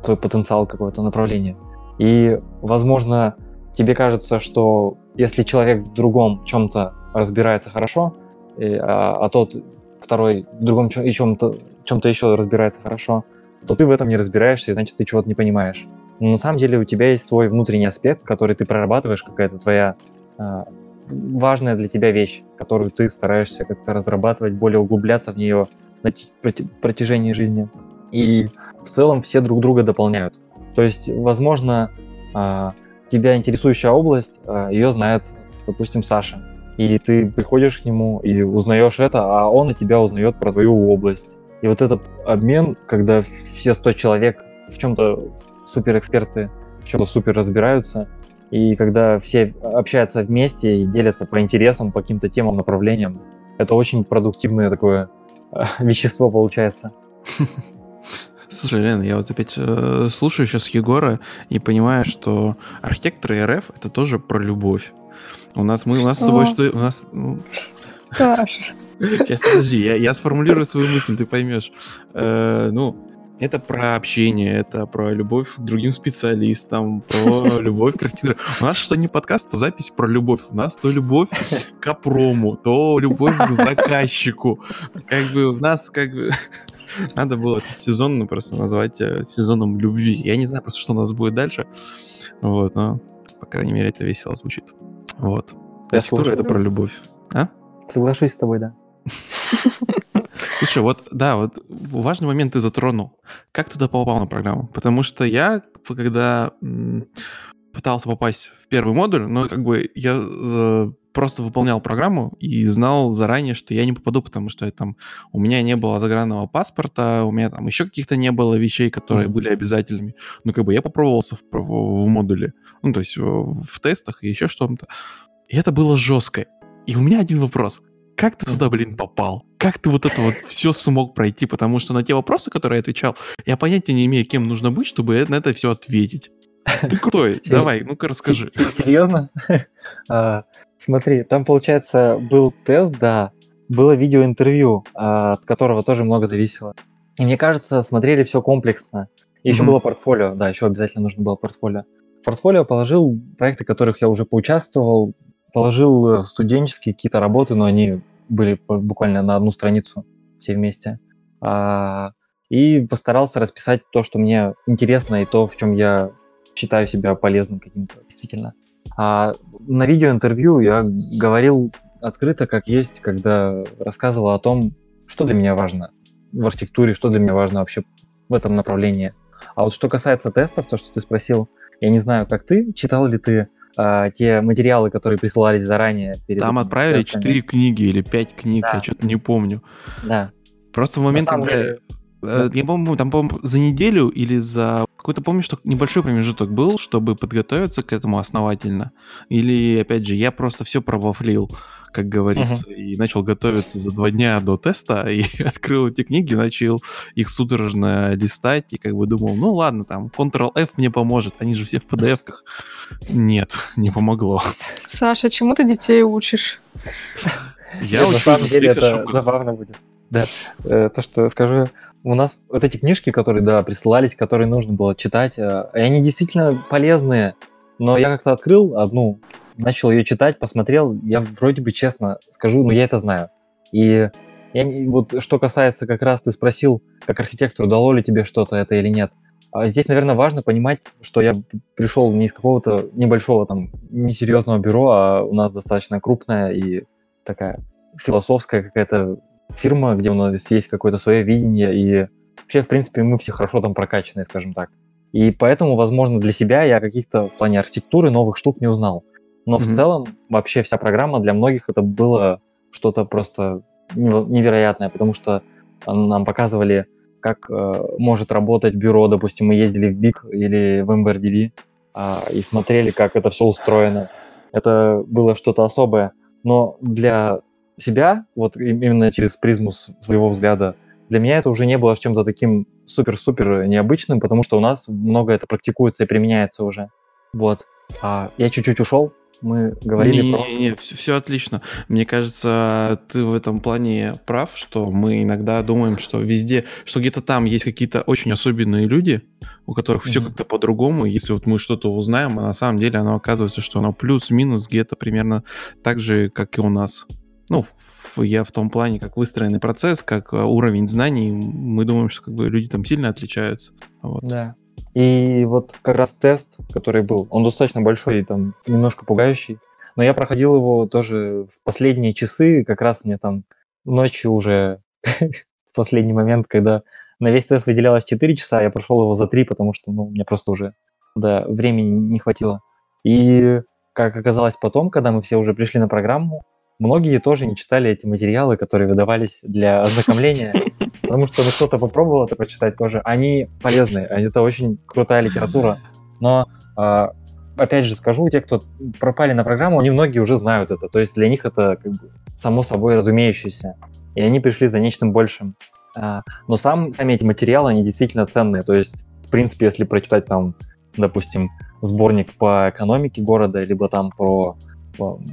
твой потенциал какое-то направление. И, возможно, тебе кажется, что если человек в другом чем-то разбирается хорошо, и, а, а тот второй в другом чем- чем-то, чем-то еще разбирается хорошо, то ты в этом не разбираешься, и значит ты чего-то не понимаешь. Но на самом деле у тебя есть свой внутренний аспект, который ты прорабатываешь, какая-то твоя э, важная для тебя вещь, которую ты стараешься как-то разрабатывать, более углубляться в нее на протяжении жизни. И в целом все друг друга дополняют. То есть, возможно, э, тебя интересующая область, э, ее знает, допустим, Саша и ты приходишь к нему и узнаешь это, а он и тебя узнает про твою область. И вот этот обмен, когда все 100 человек в чем-то суперэксперты, в чем-то супер разбираются, и когда все общаются вместе и делятся по интересам, по каким-то темам, направлениям, это очень продуктивное такое вещество получается. Слушай, Лена, я вот опять э, слушаю сейчас Егора и понимаю, что архитекторы РФ это тоже про любовь. У нас мы, у нас с тобой что? У нас. Ну... Сейчас, подожди, я, я сформулирую свою мысль, ты поймешь. Э, ну, это про общение, это про любовь к другим специалистам, про любовь к архитектуре. У нас что не подкаст, то запись про любовь. У нас то любовь к опрому, то любовь к заказчику. Как бы у нас как бы... Надо было этот сезон ну, просто назвать э, сезоном любви. Я не знаю просто, что у нас будет дальше. Вот, но, по крайней мере, это весело звучит. Вот. Архитектура — это про любовь. А? Соглашусь с тобой, да. Слушай, вот, да, вот важный момент ты затронул. Как туда попал на программу? Потому что я, когда пытался попасть в первый модуль, но как бы я э, просто выполнял программу и знал заранее, что я не попаду, потому что я, там у меня не было загранного паспорта, у меня там еще каких-то не было вещей, которые были обязательными. Ну, как бы я попробовался в, в, в модуле, ну, то есть в, в тестах и еще что-то. И это было жестко. И у меня один вопрос как ты туда, блин, попал? Как ты вот это вот все смог пройти? Потому что на те вопросы, которые я отвечал, я понятия не имею, кем нужно быть, чтобы на это все ответить. Ты крутой, давай, ну-ка расскажи. Серьезно? А, смотри, там, получается, был тест, да, было видеоинтервью, а, от которого тоже много зависело. И мне кажется, смотрели все комплексно. еще было портфолио, да, еще обязательно нужно было портфолио. В портфолио положил проекты, в которых я уже поучаствовал, положил э, студенческие какие-то работы, но они были буквально на одну страницу все вместе. А, и постарался расписать то, что мне интересно, и то, в чем я считаю себя полезным каким-то, действительно. А на видеоинтервью я говорил открыто, как есть, когда рассказывал о том, что для меня важно в архитектуре, что для меня важно вообще в этом направлении. А вот что касается тестов, то, что ты спросил, я не знаю, как ты, читал ли ты э, те материалы, которые присылались заранее. Перед Там отправили четыре книги или пять книг, да. я что-то не помню. Да. Просто в момент, когда... Деле... Э, я помню, там, по за неделю или за какой-то, помню, что небольшой промежуток был, чтобы подготовиться к этому основательно. Или, опять же, я просто все пробафлил как говорится, uh-huh. и начал готовиться за два дня до теста, и открыл эти книги, начал их судорожно листать, и как бы думал, ну ладно, там, Ctrl-F мне поможет, они же все в PDF-ках. Нет, не помогло. Саша, чему ты детей учишь? Я учу на самом деле это забавно будет. Да, э, то, что скажу, у нас вот эти книжки, которые, да, присылались, которые нужно было читать, э, они действительно полезные, но я как-то открыл одну начал ее читать, посмотрел, я вроде бы честно скажу, ну я это знаю. И я не, вот что касается как раз ты спросил, как архитектору, дало ли тебе что-то это или нет. А здесь, наверное, важно понимать, что я пришел не из какого-то небольшого там несерьезного бюро, а у нас достаточно крупная и такая философская какая-то фирма, где у нас есть какое-то свое видение, и вообще, в принципе, мы все хорошо там прокачанные, скажем так. И поэтому, возможно, для себя я каких-то в плане архитектуры новых штук не узнал. Но mm-hmm. в целом вообще вся программа для многих это было что-то просто невероятное, потому что нам показывали, как э, может работать бюро, допустим, мы ездили в БИК или в MBRDV э, а, и смотрели, как это все устроено. Это было что-то особое. Но для себя, вот именно через призму своего взгляда, для меня это уже не было чем-то таким супер-супер необычным, потому что у нас много это практикуется и применяется уже. Вот. А я чуть-чуть ушел, мы говорили не, про... Не, не, все, все отлично. Мне кажется, ты в этом плане прав, что мы иногда думаем, что везде, что где-то там есть какие-то очень особенные люди, у которых mm-hmm. все как-то по-другому. Если вот мы что-то узнаем, а на самом деле оно оказывается, что оно плюс-минус где-то примерно так же, как и у нас. Ну, я в том плане, как выстроенный процесс, как э, уровень знаний, мы думаем, что как бы люди там сильно отличаются. Вот. Да. И вот как раз тест, который был, он достаточно большой и там немножко пугающий. Но я проходил его тоже в последние часы, как раз мне там ночью уже в последний момент, когда на весь тест выделялось 4 часа, я прошел его за 3, потому что ну, мне просто уже да, времени не хватило. И как оказалось потом, когда мы все уже пришли на программу, многие тоже не читали эти материалы, которые выдавались для ознакомления, потому что ну, кто-то попробовал это прочитать тоже. Они полезные, это очень крутая литература. Но э, опять же скажу, те, кто пропали на программу, они многие уже знают это. То есть для них это как бы само собой разумеющееся. и они пришли за нечто большим. А, но сам, сами эти материалы, они действительно ценные. То есть, в принципе, если прочитать там, допустим, сборник по экономике города, либо там про,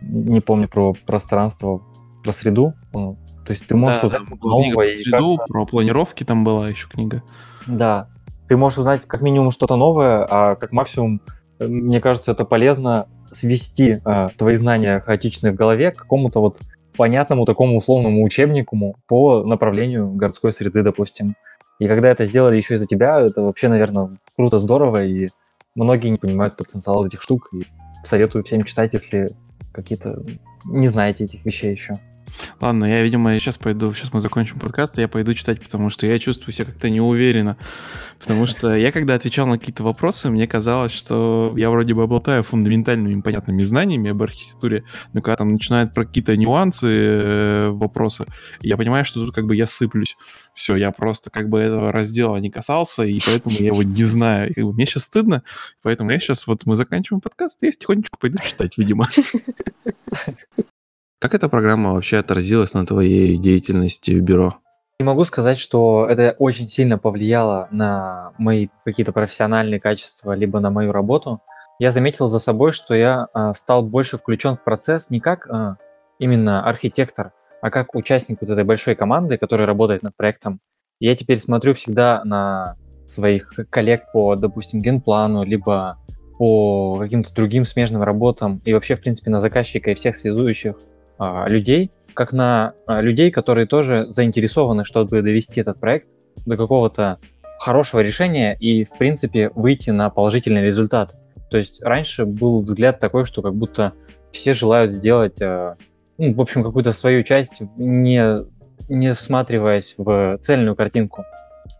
не помню, про пространство, про среду, то есть ты можешь да, узнать да, нового. Про среду, про планировки там была еще книга. Да, ты можешь узнать как минимум что-то новое, а как максимум, э, мне кажется, это полезно свести э, твои знания хаотичные в голове к какому-то вот понятному такому условному учебнику по направлению городской среды, допустим. И когда это сделали еще и за тебя, это вообще, наверное, круто, здорово, и многие не понимают потенциал этих штук, и советую всем читать, если какие-то не знаете этих вещей еще. Ладно, я, видимо, сейчас пойду, сейчас мы закончим подкаст, я пойду читать, потому что я чувствую себя как-то неуверенно. Потому что я, когда отвечал на какие-то вопросы, мне казалось, что я вроде бы обладаю фундаментальными понятными знаниями об архитектуре, но когда там начинают про какие-то нюансы э, вопросы, я понимаю, что тут как бы я сыплюсь. Все, я просто как бы этого раздела не касался, и поэтому я его не знаю. И, мне сейчас стыдно, поэтому я сейчас, вот мы заканчиваем подкаст, и я тихонечко пойду читать, видимо. Как эта программа вообще отразилась на твоей деятельности в бюро? Не могу сказать, что это очень сильно повлияло на мои какие-то профессиональные качества, либо на мою работу. Я заметил за собой, что я а, стал больше включен в процесс не как а, именно архитектор, а как участник вот этой большой команды, которая работает над проектом. Я теперь смотрю всегда на своих коллег по, допустим, генплану, либо по каким-то другим смежным работам, и вообще, в принципе, на заказчика и всех связующих а, людей, как на а, людей, которые тоже заинтересованы, чтобы довести этот проект до какого-то хорошего решения и, в принципе, выйти на положительный результат. То есть раньше был взгляд такой, что как будто все желают сделать, а, ну, в общем, какую-то свою часть, не, не всматриваясь в цельную картинку.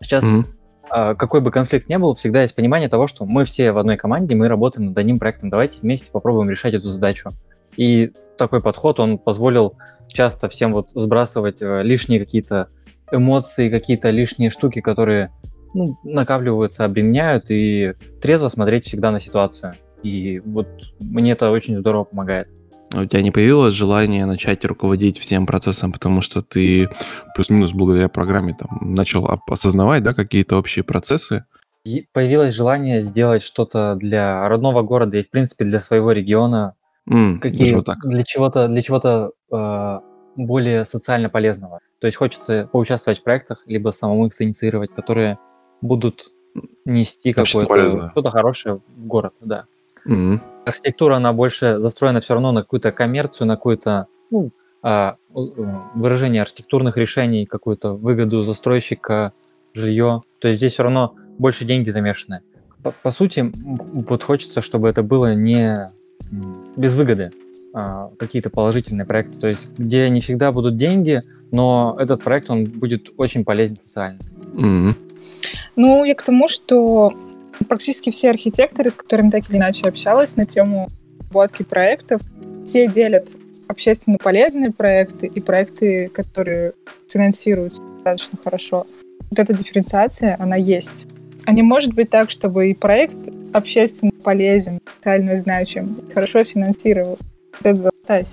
Сейчас mm-hmm. какой бы конфликт ни был, всегда есть понимание того, что мы все в одной команде, мы работаем над одним проектом, давайте вместе попробуем решать эту задачу. И такой подход, он позволил часто всем вот сбрасывать э, лишние какие-то эмоции, какие-то лишние штуки, которые ну, накапливаются, обременяют, и трезво смотреть всегда на ситуацию. И вот мне это очень здорово помогает. А у тебя не появилось желание начать руководить всем процессом, потому что ты плюс-минус благодаря программе там начал осознавать, да, какие-то общие процессы? И появилось желание сделать что-то для родного города и, в принципе, для своего региона, М, Какие вот для чего-то для чего-то э, более социально полезного. То есть хочется поучаствовать в проектах, либо самому их инициировать, которые будут нести какое-то что-то хорошее в город, да. М. Архитектура, она больше застроена все равно на какую-то коммерцию, на какую-то, ну, э, выражение архитектурных решений, какую-то выгоду застройщика, жилье. То есть здесь все равно больше деньги замешаны. По, по сути, вот хочется, чтобы это было не без выгоды а, какие-то положительные проекты, то есть где не всегда будут деньги, но этот проект, он будет очень полезен социально. Mm-hmm. Ну, я к тому, что практически все архитекторы, с которыми так или иначе общалась на тему разработки проектов, все делят общественно полезные проекты и проекты, которые финансируются достаточно хорошо. Вот эта дифференциация, она есть. А не может быть так, чтобы и проект общественно полезен, социально значим, хорошо финансировал. Вот это золотая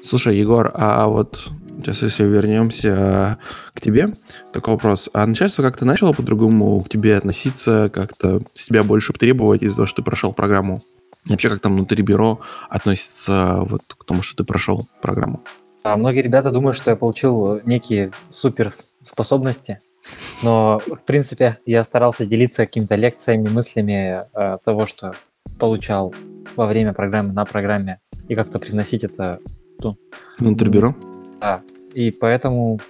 Слушай, Егор, а вот сейчас если вернемся к тебе, такой вопрос. А начальство как-то начало по-другому к тебе относиться, как-то себя больше требовать из-за того, что ты прошел программу? И вообще, как там внутри бюро относится вот к тому, что ты прошел программу? А многие ребята думают, что я получил некие суперспособности, но, в принципе, я старался делиться какими-то лекциями, мыслями э, того, что получал во время программы, на программе, и как-то приносить это ну, внутрь бюро. Да. И поэтому,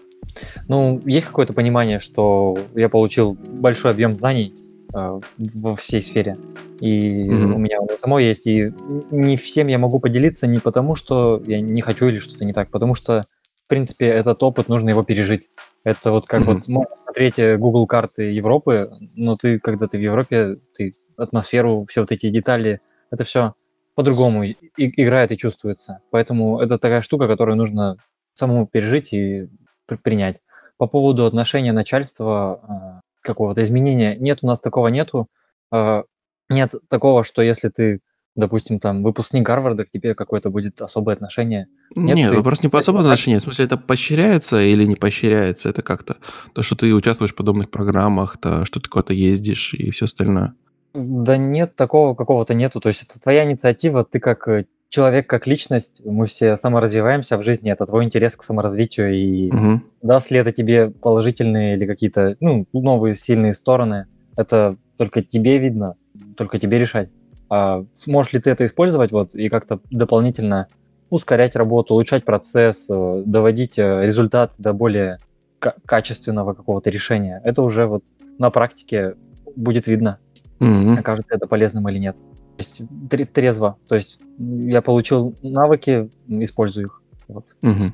ну, есть какое-то понимание, что я получил большой объем знаний э, во всей сфере. И mm-hmm. у меня у самой есть. И не всем я могу поделиться не потому, что я не хочу или что-то не так, потому что, в принципе, этот опыт нужно его пережить. Это вот как mm-hmm. вот можно смотреть э, Google карты Европы, но ты, когда ты в Европе, ты атмосферу, все вот эти детали, это все по-другому и, играет и чувствуется. Поэтому это такая штука, которую нужно самому пережить и при- принять. По поводу отношения начальства, э, какого-то изменения, нет, у нас такого нету. Э, нет такого, что если ты допустим, там выпускник Гарварда к тебе какое-то будет особое отношение. Нет, Нет ты... вопрос не по особому отношению. В смысле, это поощряется или не поощряется? Это как-то то, что ты участвуешь в подобных программах, то, что ты куда-то ездишь и все остальное. Да нет, такого какого-то нету. То есть это твоя инициатива, ты как э, человек, как личность, мы все саморазвиваемся в жизни, это твой интерес к саморазвитию, и угу. даст ли это тебе положительные или какие-то ну, новые сильные стороны, это только тебе видно, только тебе решать. А сможешь ли ты это использовать вот и как-то дополнительно ускорять работу, улучшать процесс, э, доводить э, результат до более качественного какого-то решения, это уже вот на практике будет видно, mm-hmm. окажется это полезным или нет. То есть трезво. То есть я получил навыки, использую их. Вот. Угу.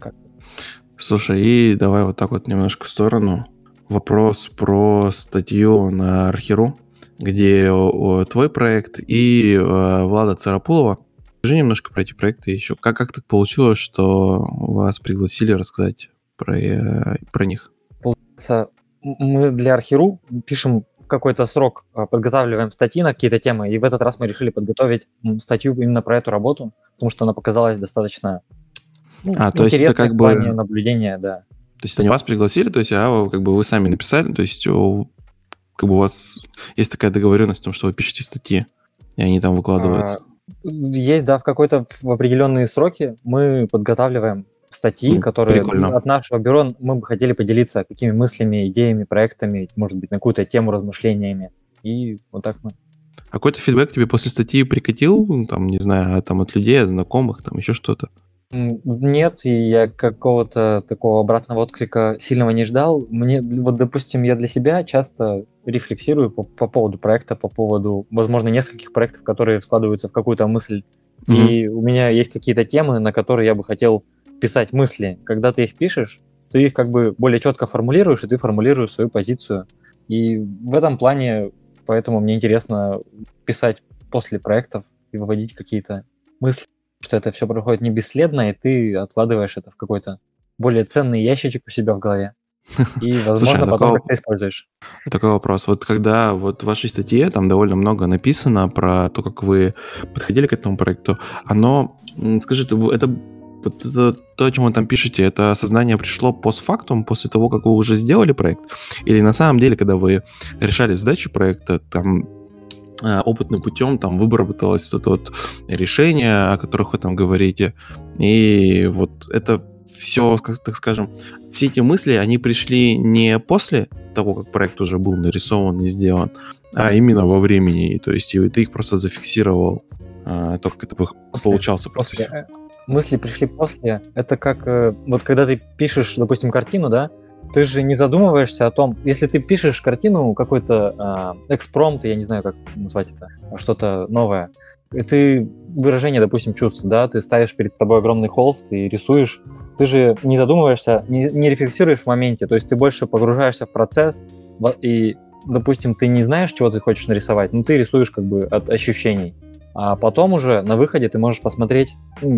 Слушай, и давай вот так вот немножко в сторону. Вопрос про статью на Архиру, где твой проект и э, Влада Царапулова. Скажи немножко про эти проекты еще. Как, как так получилось, что вас пригласили рассказать про, э, про них? Получается, мы для Архиру пишем какой-то срок подготавливаем статьи на какие-то темы, и в этот раз мы решили подготовить статью именно про эту работу, потому что она показалась достаточно ну, а, то есть это как бы наблюдения, да. То есть они вас пригласили, то есть а как бы вы сами написали, то есть как бы у вас есть такая договоренность о том, что вы пишете статьи, и они там выкладываются. А, есть, да, в какой-то в определенные сроки мы подготавливаем статьи, mm, которые прикольно. от нашего бюро мы бы хотели поделиться какими мыслями, идеями, проектами, может быть, на какую-то тему, размышлениями. И вот так мы. А какой-то фидбэк тебе после статьи прикатил, ну, там, не знаю, там от людей, от знакомых, там еще что-то? Нет, и я какого-то такого обратного отклика сильного не ждал. Мне, вот, допустим, я для себя часто рефлексирую по, по поводу проекта, по поводу, возможно, нескольких проектов, которые складываются в какую-то мысль. Mm-hmm. И у меня есть какие-то темы, на которые я бы хотел писать мысли. Когда ты их пишешь, ты их как бы более четко формулируешь, и ты формулируешь свою позицию. И в этом плане, поэтому мне интересно писать после проектов и выводить какие-то мысли, что это все проходит не бесследно, и ты откладываешь это в какой-то более ценный ящичек у себя в голове. И, возможно, Слушай, а потом такого, как-то используешь. Такой вопрос. Вот когда вот в вашей статье там довольно много написано про то, как вы подходили к этому проекту, оно, скажи, это вот это, то, о чем вы там пишете, это осознание пришло постфактум, после того, как вы уже сделали проект? Или на самом деле, когда вы решали задачу проекта, там опытным путем там выработалось вот это вот решение, о которых вы там говорите, и вот это все, так скажем, все эти мысли, они пришли не после того, как проект уже был нарисован и сделан, а именно во времени, то есть и ты их просто зафиксировал, а, то, как это получался процесс. После, мысли пришли после. Это как э, вот когда ты пишешь, допустим, картину, да, ты же не задумываешься о том, если ты пишешь картину, какой-то э, экспромт, я не знаю, как назвать это, что-то новое, и ты выражение, допустим, чувств, да, ты ставишь перед тобой огромный холст и рисуешь, ты же не задумываешься, не, не рефлексируешь в моменте, то есть ты больше погружаешься в процесс, и, допустим, ты не знаешь, чего ты хочешь нарисовать, но ты рисуешь как бы от ощущений. А потом уже на выходе ты можешь посмотреть,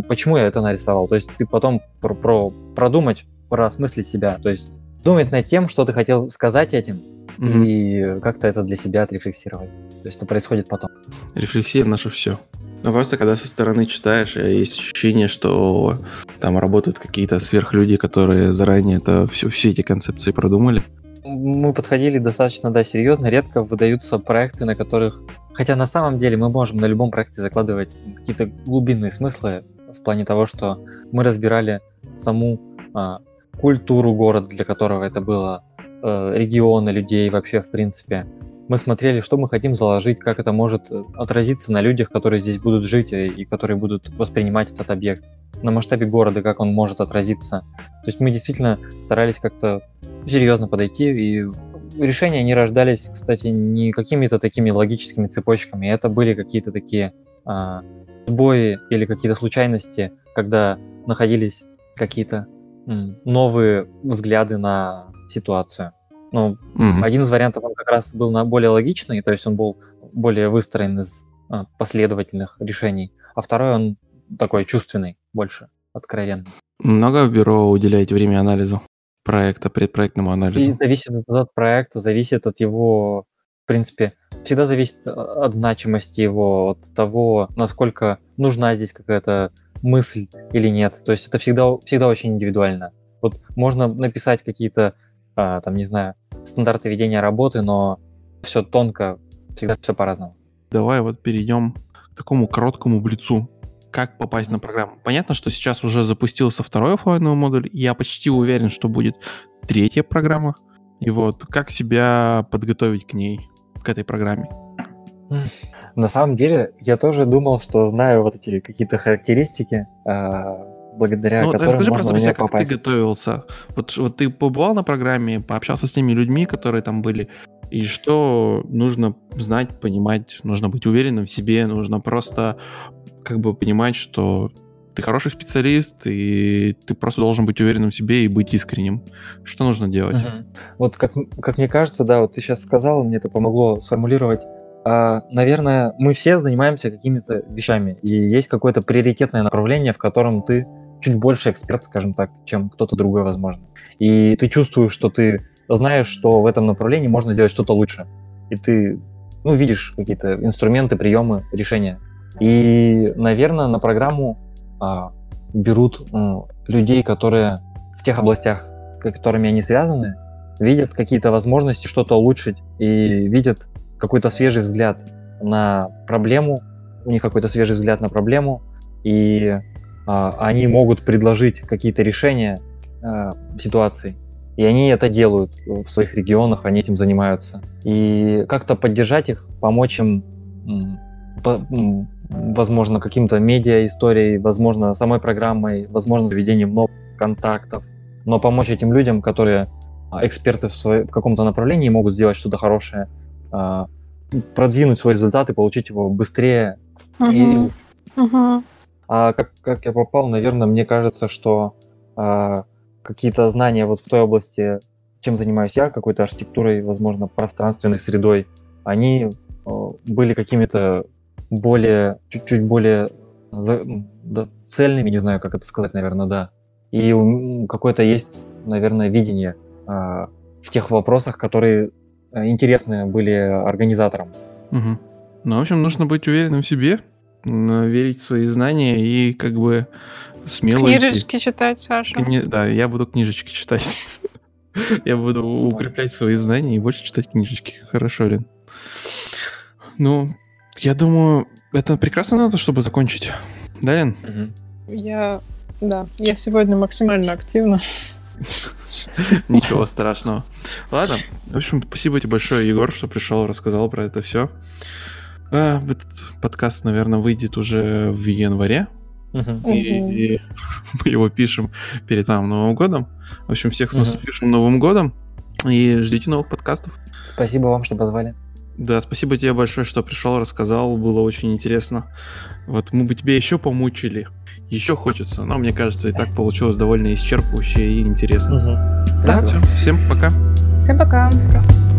почему я это нарисовал. То есть ты потом про, про продумать, проосмыслить себя. То есть думать над тем, что ты хотел сказать этим, mm-hmm. и как-то это для себя отрефлексировать. То есть это происходит потом. Рефлексия наше все. Но просто когда со стороны читаешь, есть ощущение, что там работают какие-то сверхлюди, которые заранее это все, все эти концепции продумали. Мы подходили достаточно, да, серьезно. Редко выдаются проекты, на которых Хотя на самом деле мы можем на любом проекте закладывать какие-то глубинные смыслы в плане того, что мы разбирали саму а, культуру города, для которого это было, э, регионы людей вообще в принципе. Мы смотрели, что мы хотим заложить, как это может отразиться на людях, которые здесь будут жить и, и которые будут воспринимать этот объект. На масштабе города, как он может отразиться. То есть мы действительно старались как-то серьезно подойти и решения не рождались, кстати, не какими-то такими логическими цепочками. Это были какие-то такие а, сбои или какие-то случайности, когда находились какие-то новые взгляды на ситуацию. Ну, mm-hmm. один из вариантов он как раз был на более логичный, то есть он был более выстроен из а, последовательных решений, а второй он такой чувственный, больше откровенный. Много в бюро уделяете время анализу? проекта, предпроектному анализу? И зависит от проекта, зависит от его, в принципе, всегда зависит от значимости его, от того, насколько нужна здесь какая-то мысль или нет. То есть это всегда, всегда очень индивидуально. Вот можно написать какие-то, а, там, не знаю, стандарты ведения работы, но все тонко, всегда все по-разному. Давай вот перейдем к такому короткому блицу. Как попасть на программу? Понятно, что сейчас уже запустился второй офлайновый модуль. Я почти уверен, что будет третья программа. И вот как себя подготовить к ней, к этой программе? На самом деле, я тоже думал, что знаю вот эти какие-то характеристики, а, благодаря ну, которым расскажи можно просто себе, как попасть. ты готовился. Вот, вот ты побывал на программе, пообщался с теми людьми, которые там были, и что нужно знать, понимать, нужно быть уверенным в себе, нужно просто как бы понимать, что ты хороший специалист, и ты просто должен быть уверенным в себе и быть искренним. Что нужно делать? Угу. Вот как, как мне кажется, да, вот ты сейчас сказал, мне это помогло сформулировать. А, наверное, мы все занимаемся какими-то вещами, и есть какое-то приоритетное направление, в котором ты чуть больше эксперт, скажем так, чем кто-то другой, возможно. И ты чувствуешь, что ты знаешь, что в этом направлении можно сделать что-то лучше. И ты, ну, видишь какие-то инструменты, приемы, решения. И, наверное, на программу а, берут людей, которые в тех областях, с которыми они связаны, видят какие-то возможности что-то улучшить и видят какой-то свежий взгляд на проблему, у них какой-то свежий взгляд на проблему, и а, они могут предложить какие-то решения а, ситуации. И они это делают в своих регионах, они этим занимаются. И как-то поддержать их, помочь им, возможно, каким-то медиа-историей, возможно, самой программой, возможно, заведением новых контактов. Но помочь этим людям, которые а, эксперты в, свое, в каком-то направлении могут сделать что-то хорошее, а, продвинуть свой результат и получить его быстрее. Uh-huh. И, uh-huh. А как, как я попал, наверное, мне кажется, что а, какие-то знания вот в той области, чем занимаюсь я, какой-то архитектурой, возможно, пространственной средой, они а, были какими-то более, чуть-чуть более за, да, цельными, не знаю, как это сказать, наверное, да. И какое-то есть, наверное, видение а, в тех вопросах, которые а, интересны были организаторам. Угу. Ну, в общем, нужно быть уверенным в себе, верить в свои знания и как бы смело Книжечки идти. читать, Саша. Кни... Да, я буду книжечки читать. я буду укреплять свои знания и больше читать книжечки. Хорошо, Лен. Ну, я думаю, это прекрасно надо, чтобы закончить. Да, Лен? Я, да, я сегодня максимально активна. Ничего страшного. Ладно, в общем, спасибо тебе большое, Егор, что пришел, рассказал про это все. А, этот подкаст, наверное, выйдет уже в январе. Uh-huh. И, и мы его пишем перед самым Новым годом. В общем, всех с наступившим uh-huh. Новым годом. И ждите новых подкастов. Спасибо вам, что позвали. Да, спасибо тебе большое, что пришел, рассказал. Было очень интересно. Вот мы бы тебе еще помучили. Еще хочется. Но мне кажется, и так получилось довольно исчерпывающе и интересно. Угу. Да, все. Всем пока. Всем пока. пока.